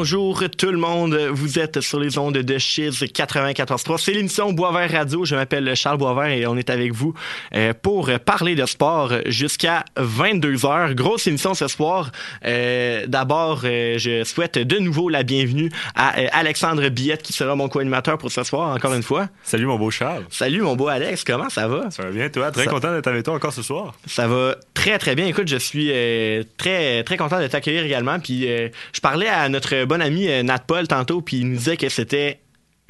bonjour tout le monde. Vous êtes sur les ondes de Chiz 94.3. C'est l'émission Boisvert Radio. Je m'appelle Charles Boisvert et on est avec vous euh, pour parler de sport jusqu'à 22h. Grosse émission ce soir. Euh, d'abord, euh, je souhaite de nouveau la bienvenue à Alexandre Billette qui sera mon co-animateur pour ce soir encore une fois. Salut mon beau Charles. Salut mon beau Alex. Comment ça va? Ça va bien toi? Très content d'être avec toi encore ce soir. Ça va très très bien. Écoute, je suis très très content de t'accueillir également. Puis je parlais à notre bon ami euh, Nat Paul tantôt, puis il nous disait que c'était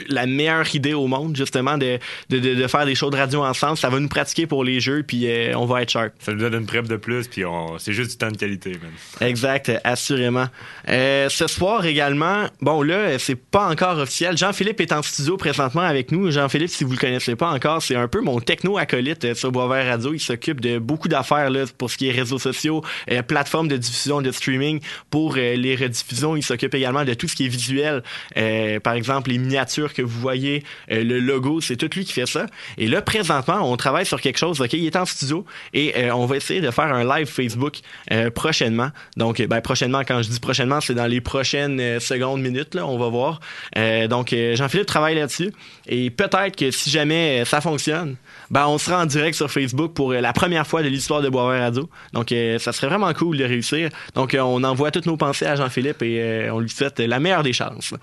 la meilleure idée au monde, justement, de, de, de, faire des shows de radio ensemble. Ça va nous pratiquer pour les jeux, puis euh, on va être sharp. Ça nous donne une prep de plus, puis c'est juste du temps de qualité, même. Exact, assurément. Euh, ce soir également, bon là, c'est pas encore officiel. Jean-Philippe est en studio présentement avec nous. Jean-Philippe, si vous le connaissez pas encore, c'est un peu mon techno-acolyte euh, sur Boisvert Radio. Il s'occupe de beaucoup d'affaires là, pour ce qui est réseaux sociaux, plateformes de diffusion, de streaming. Pour les rediffusions, il s'occupe également de tout ce qui est visuel. par exemple, les miniatures que vous voyez, euh, le logo, c'est tout lui qui fait ça. Et là, présentement, on travaille sur quelque chose. Ok, il est en studio et euh, on va essayer de faire un live Facebook euh, prochainement. Donc, ben, prochainement, quand je dis prochainement, c'est dans les prochaines secondes, minutes. On va voir. donc, Jean-Philippe travaille là-dessus. Et peut-être que si jamais ça fonctionne, ben, on sera en direct sur Facebook pour la première fois de l'histoire de Boisvert Radio. Donc, ça serait vraiment cool de réussir. Donc, on envoie toutes nos pensées à Jean-Philippe et on lui souhaite la meilleure des chances.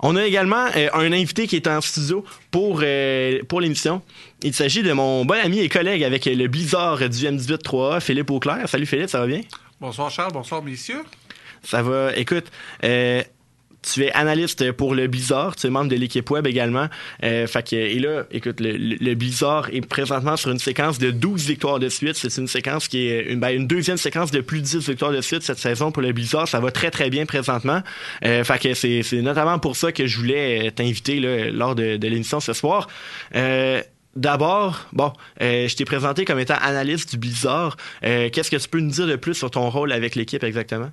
On a également euh, un invité qui est en studio pour, euh, pour l'émission. Il s'agit de mon bon ami et collègue avec le Blizzard du M18-3A, Philippe Auclair. Salut Philippe, ça va bien? Bonsoir Charles, bonsoir messieurs. Ça va. Écoute, euh, tu es analyste pour le Blizzard, tu es membre de l'équipe web également. Euh, fait et là, écoute, le, Blizzard est présentement sur une séquence de 12 victoires de suite. C'est une séquence qui est une, ben, une, deuxième séquence de plus de 10 victoires de suite cette saison pour le Blizzard. Ça va très très bien présentement. Euh, fait que c'est, notamment pour ça que je voulais t'inviter là, lors de, de l'émission ce soir. Euh, D'abord, bon, euh, je t'ai présenté comme étant analyste du Blizzard. Euh, qu'est-ce que tu peux nous dire de plus sur ton rôle avec l'équipe exactement?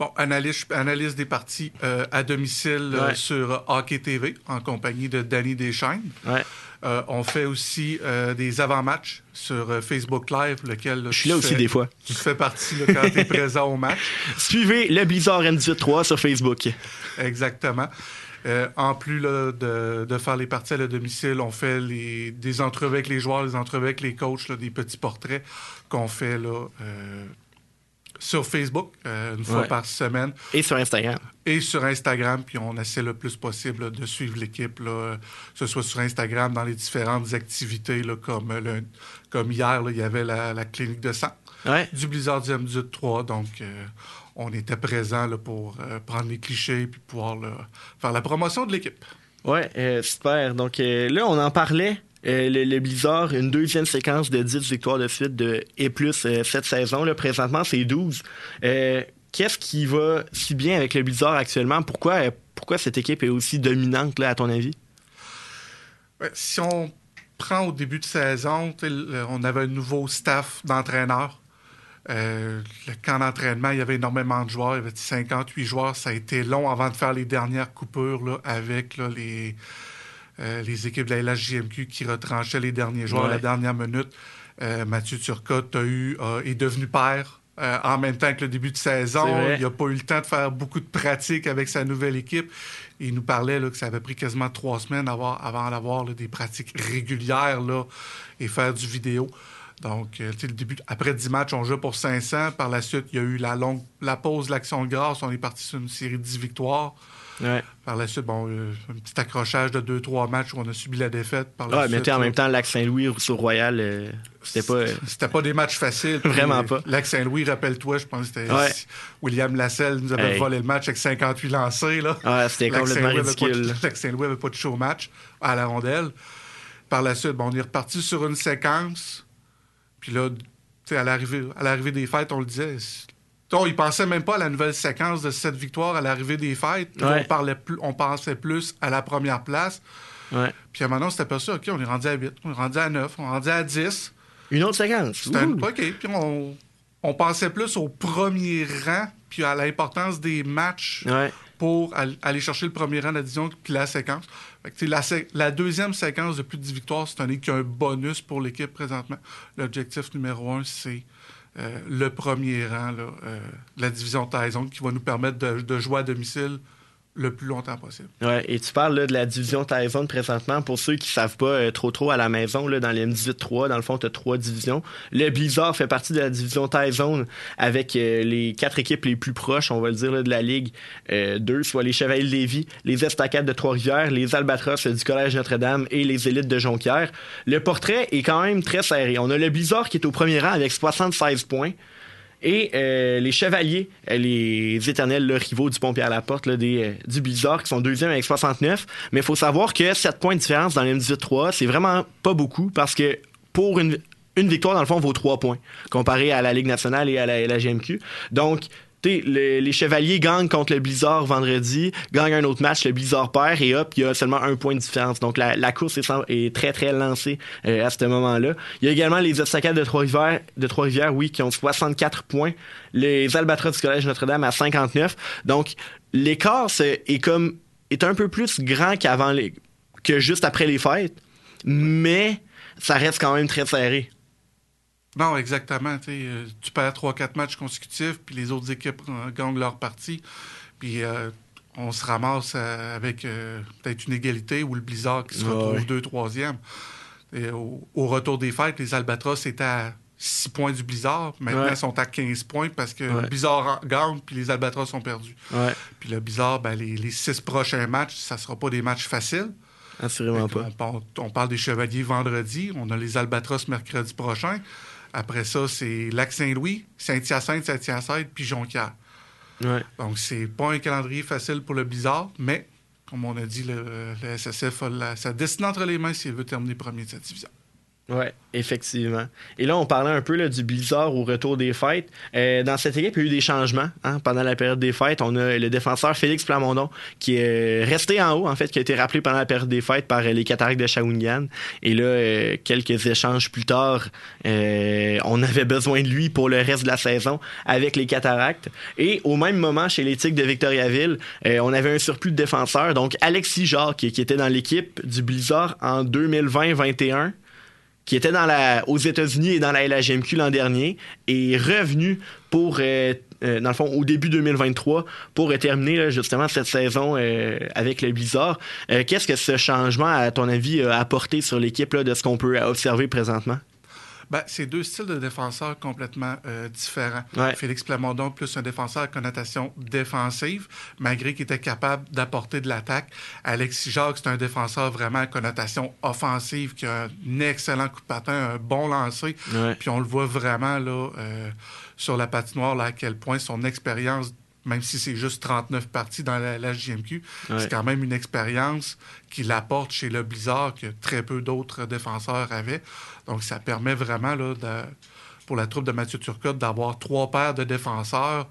Bon, analyse, analyse des parties euh, à domicile euh, sur Hockey TV en compagnie de Danny Deschaines. Ouais. Euh, on fait aussi des avant-matchs sur Facebook Live, lequel... Je suis là aussi des fois. Tu fais partie quand tu es présent au match. Suivez le Blizzard N18-3 sur Facebook. Exactement. en plus de, de, faire les parties à domicile, on fait les, des entrevues avec les joueurs, des entrevues avec les coachs, des petits portraits qu'on fait là, sur Facebook euh, une fois par semaine. Et sur Instagram. Et sur Instagram, puis on essaie le plus possible de suivre l'équipe, que ce soit sur Instagram, dans les différentes activités, là, comme, le, comme hier, il y avait la, clinique de sang du Blizzard du M18-3. Donc, euh, on était présent pour euh, prendre les clichés puis pouvoir faire la promotion de l'équipe. Oui, super. Donc là, on en parlait euh, le, Blizzard, une deuxième séquence de 10 victoires de suite de, et plus euh, cette saison. Là, présentement, c'est 12. Euh, qu'est-ce qui va si bien avec le Blizzard actuellement? Pourquoi, pourquoi cette équipe est aussi dominante, là, à ton avis? si on prend au début de saison, on avait un nouveau staff d'entraîneurs. le camp d'entraînement, il y avait énormément de joueurs. Il y avait 58 joueurs. Ça a été long avant de faire les dernières coupures là, avec les euh, les équipes de la LHJMQ qui retranchaient les derniers joueurs à la dernière minute. Euh, Mathieu Turcotte a eu, est devenu père euh, en même temps que le début de saison. Il n'a pas eu le temps de faire beaucoup de pratiques avec sa nouvelle équipe. Il nous parlait que ça avait pris quasiment trois semaines avant, d'avoir des pratiques régulières là, et faire du vidéo. Donc, le début, après 10 matchs, on joue pour 500. Par la suite, il y a eu la, longue, la pause de l'action de grâce. On est parti sur une série de 10 victoires. Par la suite, bon, euh, un petit accrochage de 2-3 matchs où on a subi la défaite. Par la suite, mais en même temps, Lac Saint-Louis, Rousseau Royal, euh, c'était pas. Euh, c'était pas des matchs faciles. Vraiment pas. Lac Saint-Louis, rappelle-toi, je pense que c'était William Lasselle nous avait volé le match avec 58 lancés. Là. Ouais, c'était complètement ridicule. Lac Saint-Louis avait pas de show match à la rondelle. Par la suite, bon, on est reparti sur une séquence. Puis là, à l'arrivée des fêtes, on le disait, donc, il pensait même pas à la nouvelle séquence de cette victoire à l'arrivée des fêtes. On, parlait plus, on pensait plus à la première place. Puis à un moment, on aperçu, OK, on est rendu à 8, on est rendu à 9, on est rendu à 10. Une autre séquence. OK, puis on, pensait plus au premier rang, puis à l'importance des matchs pour aller chercher le premier rang de la division, puis la séquence. la, la, deuxième séquence de plus de 10 victoires, c'est un, qu'un bonus pour l'équipe présentement. L'objectif numéro un, c'est le premier rang de la division Tyson qui va nous permettre de jouer à domicile le plus longtemps possible. Et tu parles de la division Tyson présentement. Pour ceux qui ne savent pas euh, trop trop à la maison, là, dans les M18-3, dans le fond, tu as trois divisions. Le Blizzard fait partie de la division Tyson avec euh, les quatre équipes les plus proches, on va le dire, de la Ligue euh, 2, soit les Chevaliers de Lévis, les Estacades de Trois-Rivières, les Albatros du Collège Notre-Dame et les Élites de Jonquière. Le portrait est quand même très serré. On a le Blizzard qui est au premier rang avec 76 points. Et euh, les Chevaliers, euh, les éternels rivaux du pont pierre porte des, euh, du Blizzard, qui sont deuxième avec 69. Mais il faut savoir que 7 points de différence dans le M18-3, c'est vraiment pas beaucoup parce que pour une, une victoire, dans le fond, vaut 3 points comparé à la Ligue nationale et à la, la GMQ. Donc, les Chevaliers gagnent contre le Blizzard vendredi, gagnent un autre match, le Blizzard perd et hop, il y a seulement un point de différence. Donc la, course est, très très lancée euh, à ce moment-là. Il y a également les Estacades de Trois-Rivières, de Trois-Rivières, oui, qui ont 64 points. Les Albatros du Collège Notre-Dame à 59. Donc l'écart est comme est un peu plus grand qu'avant que juste après les fêtes, mais ça reste quand même très serré. Non, exactement. Euh, tu perds 3-4 matchs consécutifs, puis les autres équipes euh, gagnent leur partie. Puis euh, on se ramasse avec peut-être une égalité ou le Blizzard qui se retrouve 2 3e. Au, au, retour des fêtes, les Albatros étaient à 6 points du Blizzard. Maintenant, ils sont à 15 points parce que le Blizzard gagne puis les Albatros sont perdus. Puis le Blizzard, ben, les, les, six prochains matchs, ça ne sera pas des matchs faciles. Assurément pas. On, on, parle des Chevaliers vendredi. On a les Albatros mercredi prochain. Après ça, c'est Lac-Saint-Louis, Saint-Hyacinthe, Saint-Hyacinthe, puis Jonquière. Donc, c'est pas un calendrier facile pour le Blizzard, mais comme on a dit, le, SSF a sa destinée entre les mains s'il veut terminer premier de cette division. Oui, effectivement. Et là, on parlait un peu là, du Blizzard au retour des fêtes. Euh, dans cette équipe, il y a eu des changements hein, pendant la période des fêtes. On a le défenseur Félix Plamondon qui est resté en haut, en fait, qui a été rappelé pendant la période des fêtes par euh, les Cataractes de Shawinigan. Et là, euh, quelques échanges plus tard, on avait besoin de lui pour le reste de la saison avec les Cataractes. Et au même moment, chez les Tigres de Victoriaville, on avait un surplus de défenseurs. Donc, Alexis Jacques, qui était dans l'équipe du Blizzard en 2020-21 qui était dans la, aux États-Unis et dans la LHMQ l'an dernier, est revenu pour, euh, euh, dans le fond, au début 2023, pour terminer justement cette saison euh, avec le Blizzard. Qu'est-ce que ce changement, à ton avis, a apporté sur l'équipe de ce qu'on peut observer présentement? Ben, c'est deux styles de défenseurs complètement euh, différents. Félix Plamondon, plus un défenseur à connotation défensive, malgré qu'il était capable d'apporter de l'attaque. Alexis Jacques, c'est un défenseur vraiment à connotation offensive, qui a un excellent coup de patin, un bon lancer. Puis on le voit vraiment là, euh, sur la patinoire, là, à quel point son expérience même si c'est juste 39 parties dans la, la JMQ, c'est quand même une expérience qu'il apporte chez le Blizzard que très peu d'autres défenseurs avaient. Donc, ça permet vraiment, là, pour la troupe de Mathieu Turcotte, d'avoir trois paires de défenseurs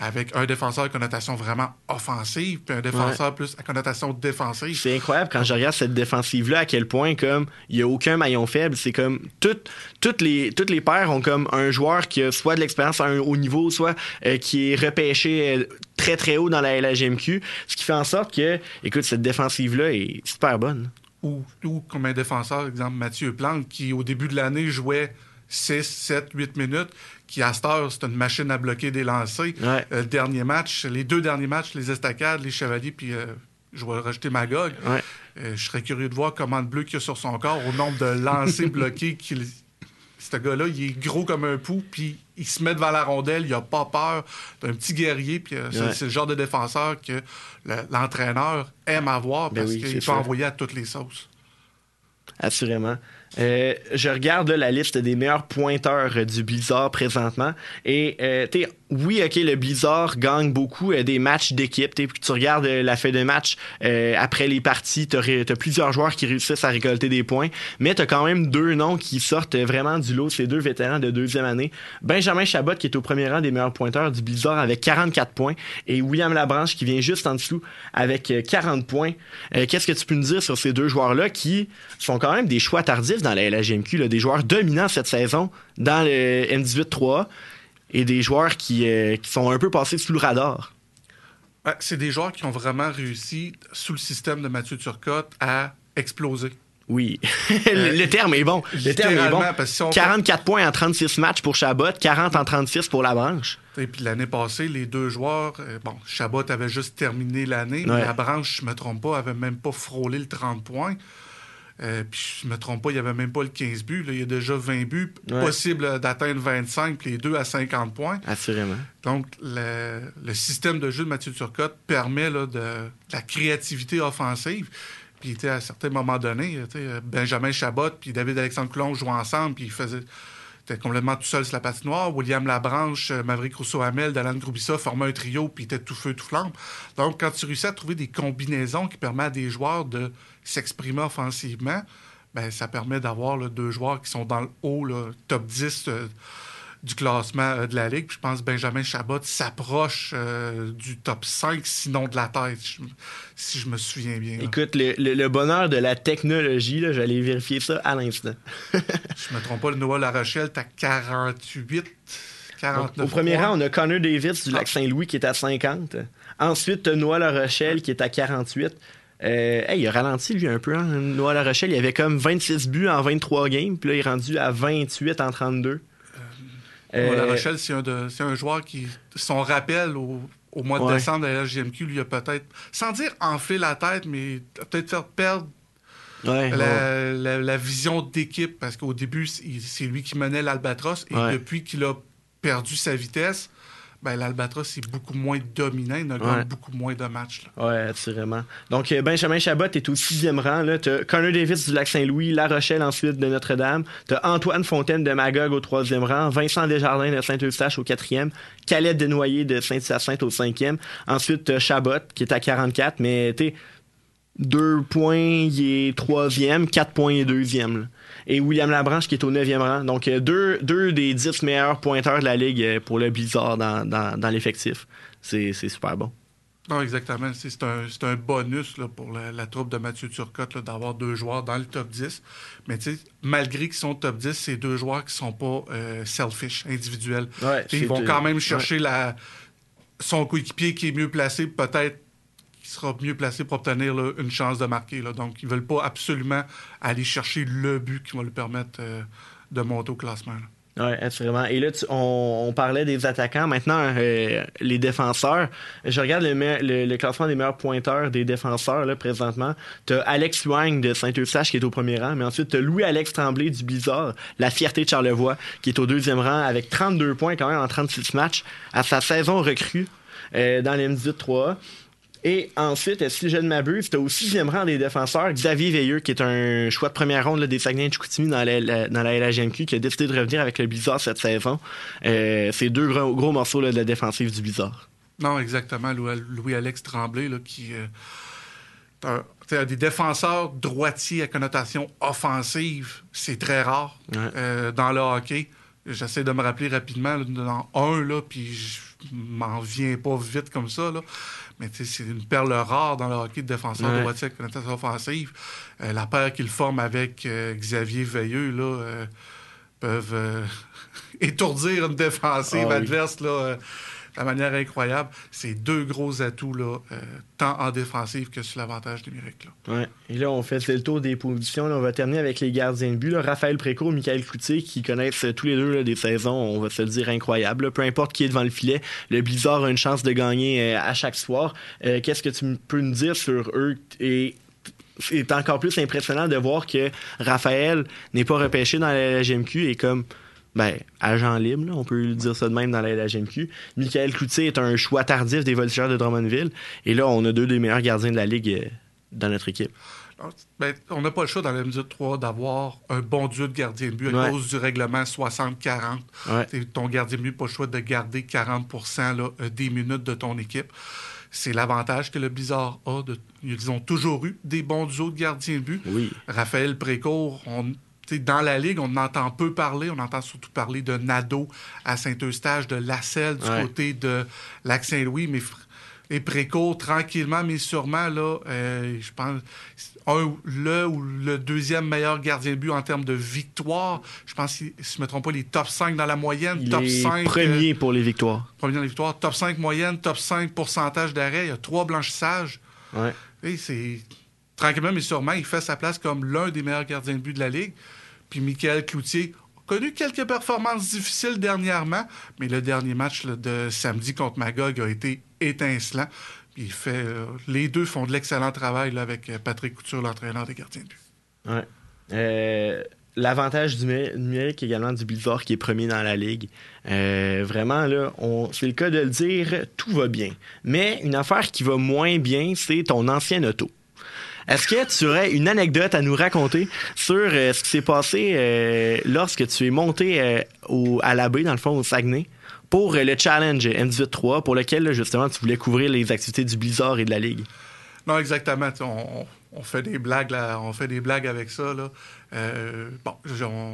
avec un défenseur à connotation vraiment offensive, puis un défenseur plus à connotation défensive. C'est incroyable quand je regarde cette défensive-là, à quel point comme il n'y a aucun maillon faible. C'est comme toutes, toutes, les, toutes les paires ont comme un joueur qui a soit de l'expérience à un haut niveau, soit euh, qui est repêché euh, très très haut dans la LHMQ. Ce qui fait en sorte que, écoute, cette défensive-là est super bonne. Ou, ou comme un défenseur, exemple Mathieu Plante, qui au début de l'année jouait 6, 7, 8 minutes, qui à cette heure, c'est une machine à bloquer des lancers. Euh, le dernier match, les deux derniers matchs, les Estacades, les Chevaliers, puis euh, je vais rajouter Magog. Ouais. Euh, je serais curieux de voir comment de bleu qu'il y a sur son corps au nombre de lancers bloqués qu'il. Ce gars-là, il est gros comme un pou, puis il se met devant la rondelle, il a pas peur d'un petit guerrier, puis c'est le genre de défenseur que l'entraîneur aime avoir ben parce qu'il peut envoyer à toutes les sauces. Assurément. Euh, je regarde la liste des meilleurs pointeurs du Blizzard présentement. Et euh, oui, ok, le Blizzard gagne beaucoup euh, des matchs d'équipe. Tu regardes la fin de match après les parties, tu as, plusieurs joueurs qui réussissent à récolter des points, mais tu as quand même deux noms qui sortent vraiment du lot, ces deux vétérans de deuxième année. Benjamin Chabot, qui est au premier rang des meilleurs pointeurs du Blizzard avec 44 points, et William Labranche, qui vient juste en dessous avec 40 points. Qu'est-ce que tu peux nous dire sur ces deux joueurs-là qui sont quand même des choix tardifs dans la LHGMQ, des joueurs dominants cette saison dans le M18-3 et des joueurs qui, euh, qui, sont un peu passés sous le radar. c'est des joueurs qui ont vraiment réussi, sous le système de Mathieu Turcotte, à exploser. Oui. le, le terme est bon. Le terme est bon. si on- 44 points en 36 matchs pour Chabot, 40 en 36 pour la branche. Et puis l'année passée, les deux joueurs, euh, bon, Chabot avait juste terminé l'année, mais Ouais. la branche, je me trompe pas, avait même pas frôlé le 30 points. Euh, puis je me trompe pas, il y avait même pas le 15 buts. Là, il y a déjà 20 buts, Ouais. possible d'atteindre 25, puis les deux à 50 points. Assurément. Donc, le, le système de jeu de Mathieu Turcotte permet là, de, de la créativité offensive. Puis, à certains moments donnés, tu sais, Benjamin Chabot puis David-Alexandre Coulon jouaient ensemble, puis ils faisaient... Complètement tout seul sur la patinoire. William Labranche, euh, Maverick Rousseau-Hamel, Dalan Groubissa formaient un trio, puis ils étaient tout feu, tout flamme. Donc, quand tu réussis à trouver des combinaisons qui permettent à des joueurs de s'exprimer offensivement, ben, ça permet d'avoir deux joueurs qui sont dans le haut, là, top 10 euh, du classement euh, de la Ligue. Puis je pense que Benjamin Chabot s'approche euh, du top 5, sinon de la tête, je- si je me souviens bien. là. Écoute, le, le- le bonheur de la technologie, j'allais vérifier ça à l'instant. Je me trompe pas, le Noah La Rochelle, t'as 48, 49. Au premier points. rang, on a Connor Davis du Ah. lac Saint-Louis qui est à 50. Ensuite, Noah La Rochelle qui est à 48. Euh, hey, il a ralenti lui un peu. Hein? Noah La Rochelle, il avait comme 26 buts en 23 games, puis là, il est rendu à 28 en 32. Noah La Euh, Rochelle, c'est un, de- c'est un joueur qui, son rappel au, au mois de Ouais. décembre de la LGMQ, lui a peut-être, sans dire enflé la tête, mais peut-être fait perdre ouais, ouais. la, vision d'équipe, parce qu'au début, c'est lui qui menait l'Albatros, et depuis qu'il a perdu sa vitesse, ben, l'Albatros est beaucoup moins dominant, il a Ouais. beaucoup moins de matchs. là. Ouais, assurément. Donc, euh, Benjamin Chabot est au sixième rang. Là. T'as Connor Davis du Lac-Saint-Louis, La Rochelle ensuite de Notre-Dame. T'as Antoine Fontaine de Magog au troisième rang, Vincent Desjardins de Saint-Eustache au quatrième, Calette Desnoyers de Saint-Hyacinthe au cinquième. Ensuite, Chabot qui est à 44, mais tu deux points, il est troisième, quatre points, il est deuxième. là. Et William Labranche qui est au neuvième rang. Donc, euh, deux, deux des dix meilleurs pointeurs de la Ligue euh, pour le Blizzard dans, dans, dans l'effectif. C'est c'est super bon. Non, exactement. C'est c'est un, c'est un bonus là, pour la, la troupe de Mathieu Turcotte d'avoir deux joueurs dans le top 10. Mais malgré qu'ils sont top 10, c'est deux joueurs qui sont pas euh, selfish, individuels. Ouais, ils vont quand même ouais. chercher la, son coéquipier qui est mieux placé, peut-être sera mieux placé pour obtenir une chance de marquer. Donc, ils veulent pas absolument aller chercher le but qui va lui permettre euh, de monter au classement. Oui, assurément. Et là, on, parlait des attaquants. Maintenant, euh, les défenseurs. Je regarde le, me- le- le classement des meilleurs pointeurs des défenseurs présentement. Tu as Alex Wang de Saint-Eustache qui est au premier rang, mais ensuite tu as Louis-Alex Tremblay du Blizzard, la fierté de Charlevoix, qui est au deuxième rang avec 32 points quand même en 36 matchs à sa saison recrue euh, dans l'M18 3A. Et ensuite, si je ne m'abuse, tu au sixième rang des défenseurs Xavier Veilleux, qui est un choix de première ronde là, des Saguenay de Chicoutimi dans la, la- dans la LHMQ, qui a décidé de revenir avec le Blizzard cette saison. Euh, c'est deux gros, gros morceaux là, de la défensive du Blizzard. Non, exactement. Louis- Louis-Alex Tremblay, là, qui euh, sais, des défenseurs droitiers à connotation offensive, c'est très rare Ouais. euh, dans le hockey. J'essaie de me rappeler rapidement dans un, là, puis je m'en viens pas vite comme ça. Là. Mais c'est une perle rare dans le hockey de défenseur Ouais. droitier connotation offensive. Euh, la paire qu'il forme avec euh, Xavier Veilleux là, euh, peuvent étourdir une défensive Ah oui. adverse là, de manière incroyable. C'est deux gros atouts, euh, tant en défensive que sur l'avantage numérique. Là. Ouais. Et là, on fait le tour des positions. On va terminer avec les gardiens de but. Raphaël Précourt, Michael Cloutier, qui connaissent euh, tous les deux des saisons, on va se le dire, incroyables. Peu importe qui est devant le filet, le Blizzard a une chance de gagner euh, à chaque soir. Qu'est-ce que tu peux nous dire sur eux? Et c'est encore plus impressionnant de voir que Raphaël n'est pas repêché dans la LGMQ et comme ben, agent libre, là, on peut le dire ça de même dans la LGMQ. Michael Cloutier est un choix tardif des voltigeurs de Drummondville. Et là, on a deux des meilleurs gardiens de la Ligue euh, dans notre équipe. Ben, on n'a pas le choix dans la MJ 3 d'avoir un bon duo de gardien de but à Ouais. cause du règlement 60-40. Ouais. Ton gardien de but n'a pas le choix de garder 40 là, euh, des minutes de ton équipe. C'est l'avantage que le Blizzard a. De, ils ont toujours eu des bons duos de gardiens de but. Oui. Raphaël Précourt, on, dans la Ligue, on en entend peu parler. On entend surtout parler de Nadeau à Saint-Eustache, de Lasselle du Ouais. côté de Lac-Saint-Louis. Mais et Précourt, tranquillement, mais sûrement, là, euh, je pense, un, le ou le deuxième meilleur gardien de but en termes de victoire. Je pense, si je ne me trompe pas, les top 5 dans la moyenne, top est 5. premier pour les victoires. premier dans les victoires, top 5 moyenne, top 5 pourcentage d'arrêt. Il y a trois blanchissages. Ouais. Et c'est tranquillement mais sûrement, il fait sa place comme l'un des meilleurs gardiens de but de la Ligue. Puis Michael Cloutier a connu quelques performances difficiles dernièrement, mais le dernier match de samedi contre Magog a été étincelant. Euh, les deux font de l'excellent travail avec euh, Patrick Couture, l'entraîneur des gardiens de but. Ouais. Euh, l'avantage du numérique également du Blizzard qui est premier dans la ligue. vraiment, là, c'est le cas de le dire, tout va bien. Mais une affaire qui va moins bien, c'est ton ancien auto. Est-ce que tu aurais une anecdote à nous raconter sur euh, ce qui s'est passé euh, lorsque tu es monté euh, au, à la baie, dans le fond, au Saguenay, pour le challenge M18-3, pour lequel, justement, tu voulais couvrir les activités du Blizzard et de la Ligue? Non, exactement. On, fait des blagues, on fait des blagues avec ça. bon,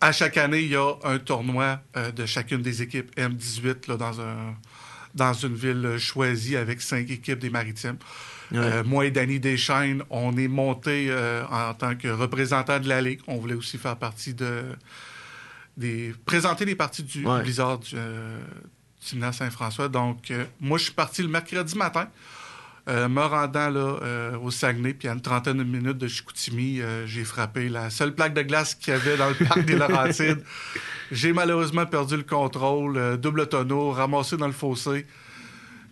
à chaque année, il y a un tournoi de chacune des équipes M18 là, dans, un, dans une ville choisie avec cinq équipes des maritimes. Euh, moi et Danny Deschaines, on est monté euh, en tant que représentant de la Ligue. On voulait aussi faire partie de. Des, présenter les parties du Blizzard du, euh, Saint-François. Donc, moi, je suis parti le mercredi matin. me rendant là, au Saguenay, puis à une trentaine de minutes de Chicoutimi, j'ai frappé la seule plaque de glace qu'il y avait dans le parc des Laurentides. J'ai malheureusement perdu le contrôle, double tonneau, ramassé dans le fossé.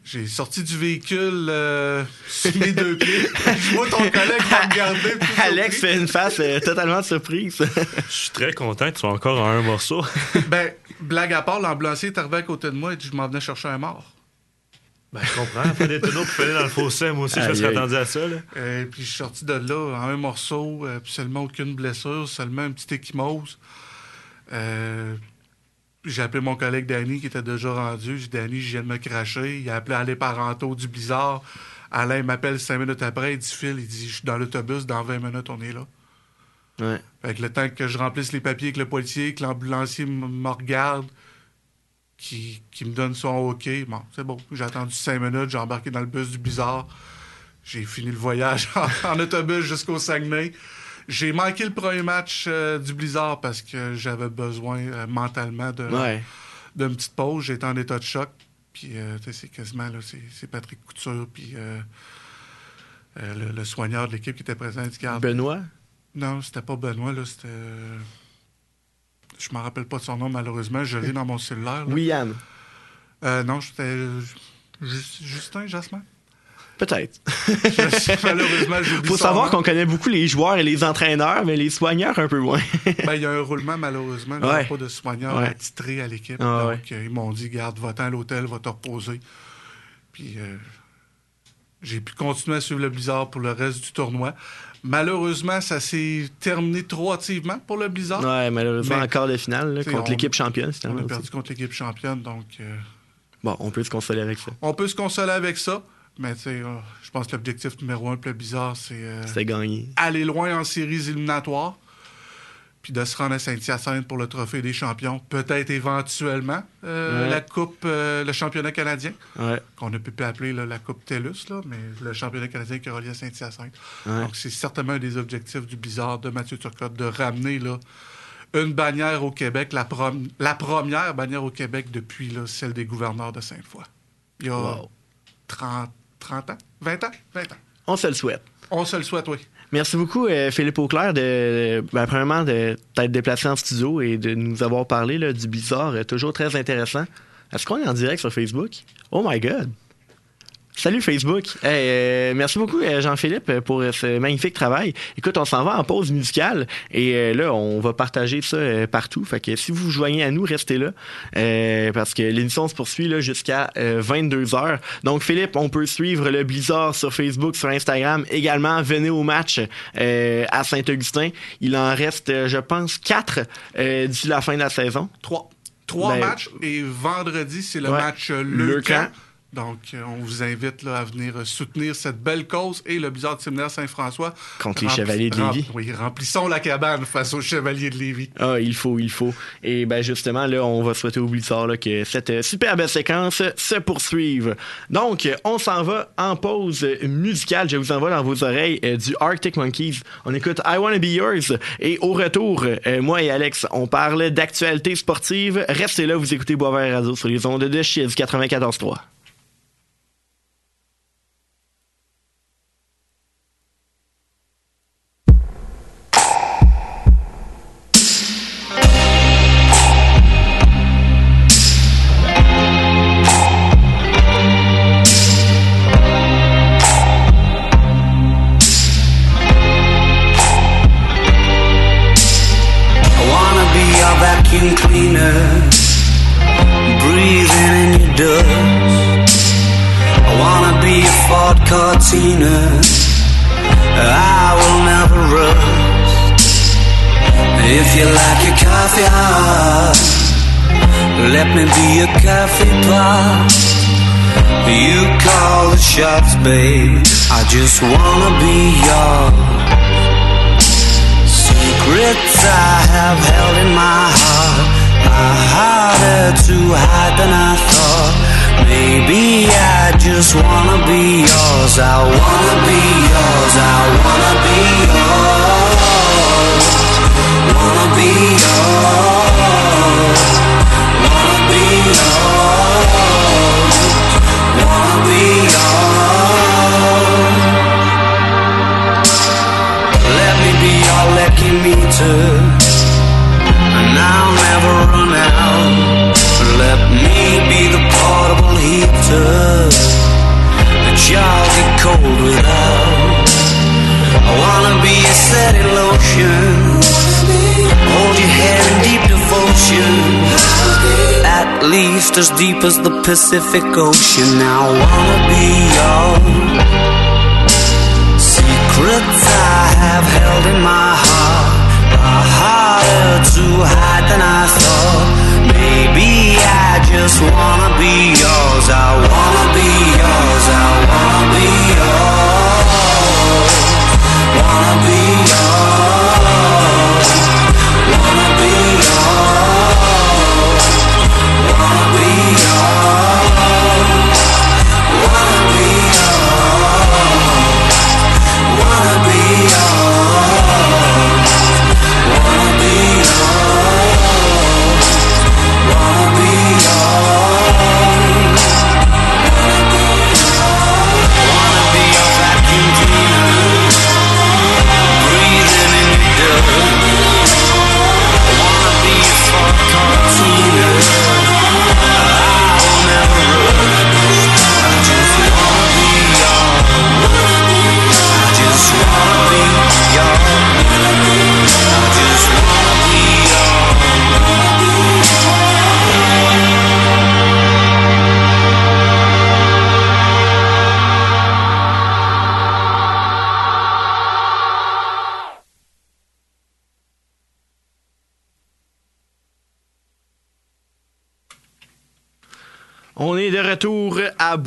J'ai sorti du véhicule euh, sur mes deux pieds. Je vois ton collègue me regarder. Alex fait une face euh, totalement surprise. Je suis très content que tu sois encore en un morceau. ben, blague à part, l'ambulancier est arrivé à côté de moi et dit je m'en venais chercher un mort. Ben, je comprends. Faire des tonneaux pour aller dans le fossé, moi aussi, je me serais attendu à ça. Là. Euh, puis je suis sorti de là en un morceau, puis seulement aucune blessure, seulement un petit échymose. Euh, j'ai appelé mon collègue Danny qui était déjà rendu. J'ai dit Danny, je viens de me cracher. Il a appelé Alain Parenteau du Blizzard. Alain m'appelle cinq minutes après. Il dit Phil, il dit Je suis dans l'autobus, dans 20 minutes, on est là. Ouais. Fait le temps que je remplisse les papiers avec le policier, que l'ambulancier me regarde, qui, qui, me donne son OK, bon, c'est bon. J'ai attendu cinq minutes, j'ai embarqué dans le bus du Blizzard. J'ai fini le voyage en autobus jusqu'au Saguenay. J'ai manqué le premier match euh, du Blizzard parce que j'avais besoin euh, mentalement de d'une petite pause. J'étais en état de choc. Puis, euh, c'est quasiment, là, c'est Patrick Couture, puis le, soigneur de l'équipe qui était présent. Benoît? Non, c'était pas Benoît, là, c'était... Je m'en rappelle pas de son nom, malheureusement. Je l'ai dans mon cellulaire. William? non, c'était Justin Jasmin. Peut-être. Malheureusement, Il faut savoir qu'on connaît beaucoup les joueurs et les entraîneurs, mais les soigneurs un peu moins. ben, il y a un roulement, malheureusement. Il n'y a pas de soigneurs attitrés à l'équipe. Ah, Donc, euh, ils m'ont dit garde, va-t'en à l'hôtel, va te reposer. Puis, euh, j'ai pu continuer à suivre le Blizzard pour le reste du tournoi. Malheureusement, ça s'est terminé trop hâtivement pour le Blizzard. Oui, malheureusement, encore de finale contre l'équipe championne. On a perdu contre l'équipe championne, donc. Euh, bon, on peut se consoler avec ça. On peut se consoler avec ça. Mais tu sais, euh, je pense que l'objectif numéro un, le plus bizarre, c'est. Euh, gagner. Aller loin en séries éliminatoires. Puis de se rendre à Saint-Hyacinthe pour le trophée des champions. Peut-être éventuellement euh, la Coupe, le championnat canadien. Qu'on ne peut plus appeler la Coupe TELUS, là, mais le championnat canadien qui est relié à Saint-Hyacinthe. Donc c'est certainement un des objectifs du Blizzard de Mathieu Turcotte de ramener là, une bannière au Québec, la, la première bannière au Québec depuis là, celle des gouverneurs de Sainte-Foy. Il y a 30 30 ans, 20 ans, 20 ans. On se le souhaite. On se le souhaite, oui. Merci beaucoup, euh, Philippe Auclair, de, ben, premièrement, de t'être déplacé en studio et de nous avoir parlé là, du bizarre. Euh, toujours très intéressant. Est-ce qu'on est en direct sur Facebook? Oh my God! Salut Facebook. Euh, merci beaucoup euh, Jean-Philippe pour euh, ce magnifique travail. Écoute, on s'en va en pause musicale et là on va partager ça partout. Fait que si vous vous joignez à nous, restez là parce que l'émission se poursuit là jusqu'à 22 h Donc Philippe, on peut suivre le Blizzard sur Facebook, sur Instagram également. Venez au match à Saint-Augustin. Il en reste, je pense, quatre d'ici la fin de la saison. Trois. Trois ben, matchs et vendredi c'est le match Le, Camp. Donc, euh, on vous invite là, à venir soutenir cette belle cause et le Blizzard Séminaire Saint-François. Contre les Chevaliers de Lévis. oui, remplissons la cabane face aux Chevaliers de Lévis. Ah, il faut, il faut. Et ben justement, là, on va souhaiter au Blizzard là, que cette euh, superbe séquence se poursuive. Donc, on s'en va en pause musicale. Je vous envoie dans vos oreilles euh, du Arctic Monkeys. On écoute I Wanna Be Yours. Et au retour, moi et Alex, on parle d'actualité sportive. Restez là, vous écoutez Boisvert Radio sur les ondes de Chiz 94.3. breathing in your dust. I wanna be a Ford Cortina. I will never rust. If you like your coffee hot, let me be your coffee pot. You call the shots, babe. I just wanna be yours secrets I have held in my heart are harder to hide than I thought. Maybe I just wanna be yours. I wanna be yours. I wanna be yours. Wanna be yours. Wanna be yours. Wanna be yours. Let me be your lucky meter, I'll never run out. Let me be the portable heater that y'all get cold without. I wanna be a setting lotion, hold your in deep devotion, at least as deep as the Pacific Ocean. I wanna be yours. Secrets I have held in my heart harder to hide than I thought. Maybe I just wanna be yours. I wanna be yours. I wanna be yours. Wanna be yours.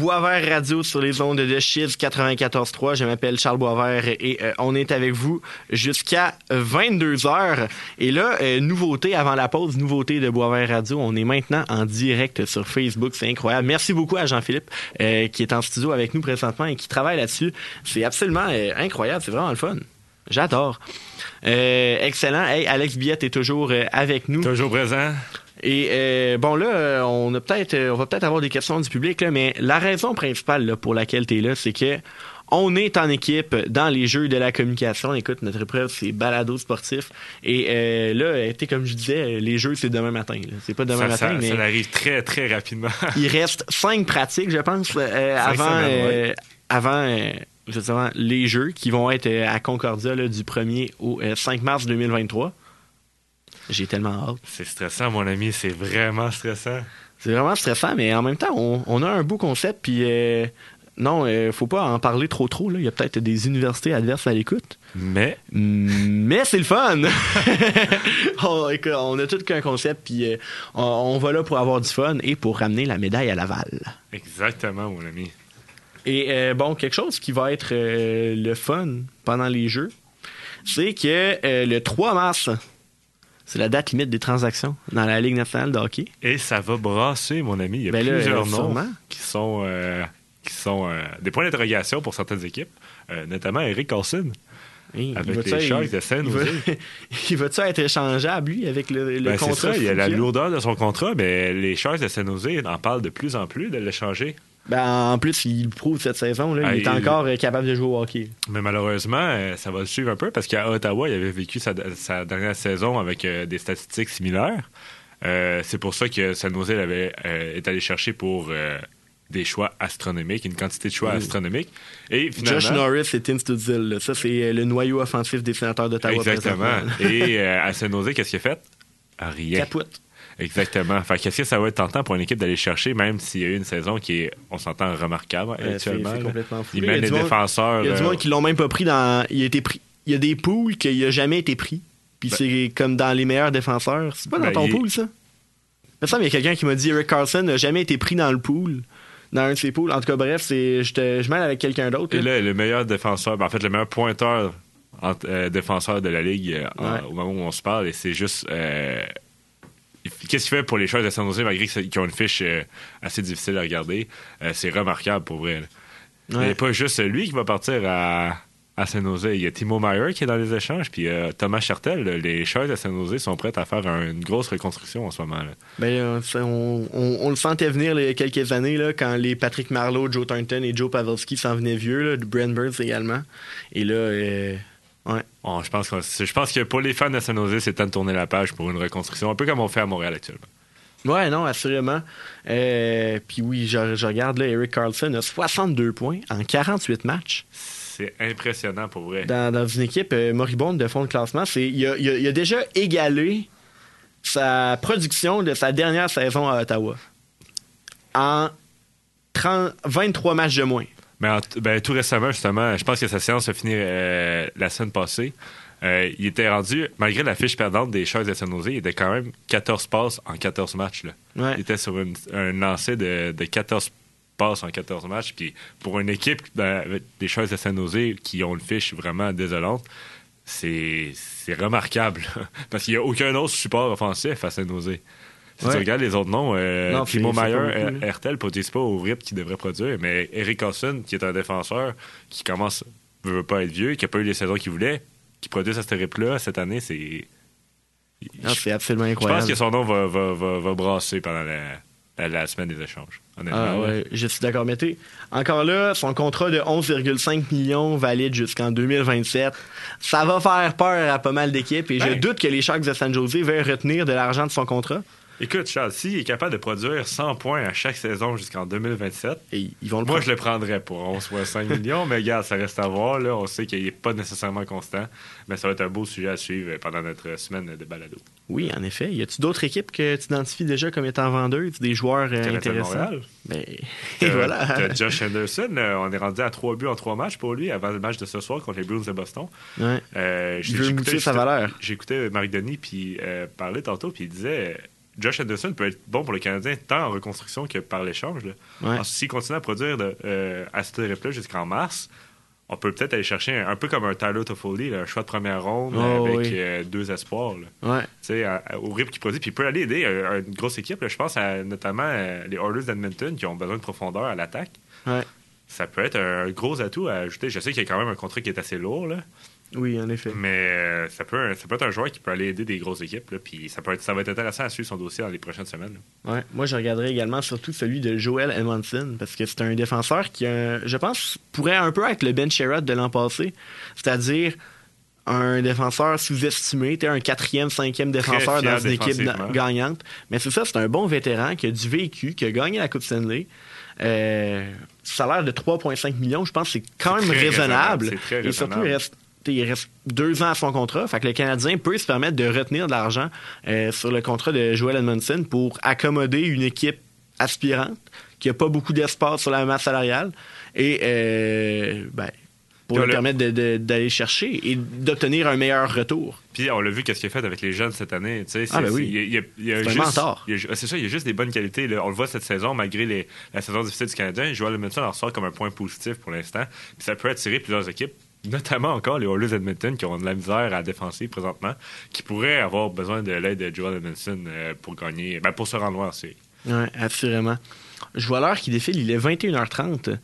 Boisvert Radio sur les ondes de Chiz 94.3. Je m'appelle Charles Boisvert et euh, on est avec vous jusqu'à 22h. Et là, euh, nouveauté avant la pause, nouveauté de Boisvert Radio. On est maintenant en direct sur Facebook. C'est incroyable. Merci beaucoup à Jean-Philippe euh, qui est en studio avec nous présentement et qui travaille là-dessus. C'est absolument incroyable. C'est vraiment le fun. J'adore. Excellent. Hey, Alex Biette est toujours avec nous. Toujours présent. Et euh, bon là, euh, on a peut-être, euh, on va peut-être avoir des questions du public là, mais la raison principale là, pour laquelle tu es là, c'est que on est en équipe dans les jeux de la communication. Écoute, notre épreuve c'est balado sportif. Et euh, là, tu sais, comme je disais, les jeux c'est demain matin. C'est pas demain Ça, matin, ça- mais ça arrive très, très rapidement. il reste cinq pratiques, je pense, euh, avant, semaines, euh, avant justement les jeux qui vont être à Concordia là, du 1er au euh, 5 mars 2023. J'ai tellement hâte. C'est stressant, mon ami. C'est vraiment stressant. C'est vraiment stressant, mais en même temps, on, on a un beau concept, puis euh, non, euh, faut pas en parler trop trop. Là. Il y a peut-être des universités adverses à l'écoute. Mais? Mais c'est le fun! on, écoute, on a tout qu'un concept, puis euh, on, on va là pour avoir du fun et pour ramener la médaille à Laval. exactement, mon ami. Et euh, bon, quelque chose qui va être le fun pendant les jeux, c'est que le 3 mars, c'est la date limite des transactions dans la Ligue nationale de hockey. Et ça va brasser, mon ami. Il y a Ben plusieurs euh, noms qui sont, euh, qui sont euh, des points d'interrogation pour certaines équipes, euh, notamment Eric Carlson. Hey, Avec les Sharks de San il va- va-tu être échangeable, lui, avec le, le Ben, c'est contrat? ça, il y a la lourdeur de son contrat, mais les Sharks de San Jose en parlent de plus en plus de l'échanger. Ben, en plus, il le prouve cette saison. Là, il est encore euh, capable de jouer au hockey. Mais malheureusement, euh, ça va le suivre un peu parce qu'à Ottawa, il avait vécu sa, sa dernière saison avec euh, des statistiques similaires. Euh, c'est pour ça que San Jose euh, est allé chercher pour des choix astronomiques, une quantité de choix Oui. astronomiques. Et finalement, Josh Norris et Tim Studzil. là. Ça, c'est le noyau offensif des sénateurs d'Ottawa. exactement. Et à San Jose, qu'est-ce qu'il a fait? Rien. Capote. Exactement. Fait qu'est-ce que ça va être tentant pour une équipe d'aller chercher, même s'il y a eu une saison qui est, on s'entend, remarquable Euh, actuellement. c'est là? complètement fou. Il y a monde- défenseurs. Il y a du euh, monde qui l'ont même pas pris dans. Il a été pris. Il y a des poules qu'il a jamais été pris. Puis Ben- c'est comme dans les meilleurs défenseurs. C'est pas dans Ben, ton il- pool, ça? Il me semble qu'il y a quelqu'un qui m'a dit Eric Carlson n'a jamais été pris dans le pool. Dans un de ses pools. En tout cas, bref, c'est, je, je mêle avec quelqu'un d'autre. Et là. le meilleur défenseur, ben, en fait, le meilleur pointeur en- euh, défenseur de la Ligue euh, en- au moment où on se parle, et c'est juste. euh, Qu'est-ce qu'il fait pour les choses de San Jose, malgré qu'ils ont une fiche euh, assez difficile à regarder? euh, c'est remarquable pour vrai. Il Ouais. n'y a pas juste lui qui va partir à, à San Jose. Il y a Timo Meyer qui est dans les échanges, puis euh, Thomas Chartel. Les choses de San Jose sont prêtes à faire un- une grosse reconstruction en ce moment. là. Ben, on, on- on le sentait venir il y a quelques années là, quand les Patrick Marlowe, Joe Thornton et Joe Pavelski s'en venaient vieux, là, de Brent Burns également. Et là, euh, ouais. Bon, je, pense qu'on- je pense que pour les fans de San Jose, c'est temps de tourner la page pour une reconstruction, un peu comme on fait à Montréal actuellement. Ouais, non, assurément. Euh, Puis oui, je, je regarde là, Eric Carlson a 62 points en 48 matchs C'est impressionnant pour vrai. dans, dans une équipe euh, moribonde de fond de classement. C'est, il, a, il a- il a déjà égalé sa production de sa dernière saison à Ottawa en 30 23 matchs de moins. Mais en- ben, tout récemment, justement, je pense que sa séance a fini euh, la semaine passée. Euh, il était rendu, malgré la fiche perdante des choses de San Jose, il était quand même 14 passes en 14 matchs. là. Ouais. Il était sur une- un lancer de, de 14 passes en 14 matchs. Puis pour une équipe ben, avec des choses de San Jose qui ont une fiche vraiment désolante, c'est c'est remarquable. Parce qu'il n'y a aucun autre support offensif à San Jose. Si Ouais. tu regardes les autres noms, euh, euh, là. Hertel produisent pas au rythme qu'il devrait produire, mais Eric Carlson, qui est un défenseur qui commence veut, veut pas être vieux, qui a pas eu les saisons qu'il voulait, qui produit à ce rythme-là cette année, c'est. C'est absolument Je incroyable. pense que son nom va, va, va, va brasser pendant la, la, la semaine des échanges. Honnêtement. Ah ouais, je suis d'accord. Mais encore là, son contrat de 11,5 millions valide jusqu'en 2027. Ça va faire peur à pas mal d'équipes et je Ben. doute que les Sharks de San Jose veuillent retenir de l'argent de son contrat. Écoute, Charles, s'il est capable de produire 100 points à chaque saison jusqu'en 2027, Et ils vont le moi, prendre. je le prendrais pour 11,5 millions, mais regarde, ça reste à voir. Là. On sait qu'il n'est pas nécessairement constant, mais ça va être un beau sujet à suivre pendant notre semaine de balado. Oui, en effet. Y a-tu d'autres équipes que tu identifies déjà comme étant vendeuses, des joueurs euh, intéressants? Montréal. Ben, et voilà. Josh Anderson, euh, on est rendu à 3 buts en 3 matchs pour lui avant le match de ce soir contre les Bruins de Boston. Ouais. Euh, j'écoutais- mousser sa valeur. J'écoutais Marc Denis puis euh, parler tantôt, puis il disait Josh Anderson peut être bon pour le Canadien tant en reconstruction que par l'échange. Ouais. S'il continue à produire de, euh, à ce rythme-là jusqu'en mars, on peut peut-être aller chercher un, un peu comme un Tyler Toffoli, là, un choix de première ronde Oh, avec oui. euh, deux espoirs. là. Ouais. À- à- au rythme qu'il produit. Puis il peut aller aider euh, une grosse équipe. là. Je pense à notamment les Oilers d'Edmonton qui ont besoin de profondeur à l'attaque. Ouais. Ça peut être un gros atout à ajouter. Je sais qu'il y a quand même un contrat qui est assez lourd, là, Oui, en effet. mais euh, ça, peut, ça peut être un joueur qui peut aller aider des grosses équipes. Là, puis ça, peut être, ça va être intéressant à suivre son dossier dans les prochaines semaines. là. Ouais. Moi, je regarderais également surtout celui de Joel Edmondson parce que c'est un défenseur qui, je pense, pourrait un peu être le Ben Sherrod de l'an passé. C'est-à-dire un défenseur sous-estimé, un quatrième, cinquième défenseur dans une équipe gagnante. Mais c'est ça, c'est un bon vétéran qui a du vécu, qui a gagné la Coupe Stanley. Euh, salaire de 3,5 millions, je pense que c'est quand même raisonnable. raisonnable, c'est très Et surtout, il reste, il reste deux ans à son contrat. Fait que le Canadien peut se permettre de retenir de l'argent euh, sur le contrat de Joel Edmondson pour accommoder une équipe aspirante qui n'a pas beaucoup d'espace sur la masse salariale et euh, ben, pour lui permettre d'aller chercher et d'obtenir un meilleur retour. Puis on l'a vu qu'est-ce qu'il a fait avec les jeunes cette année. Ah, c'est- ben oui. c'est- un mentor. C'est ça, il y a juste des bonnes qualités. là. On le voit cette saison, malgré les- la saison difficile du Canadien. Joel Edmonton en ressort comme un point positif pour l'instant. Puis ça peut attirer plusieurs équipes, notamment encore les Oilers Edmonton qui ont de la misère à défenser présentement, qui pourraient avoir besoin de l'aide de Joel Edmondson euh, pour gagner, ben, pour se rendre loin en série. Oui, assurément. Je vois l'heure qui défile, il est 21h30.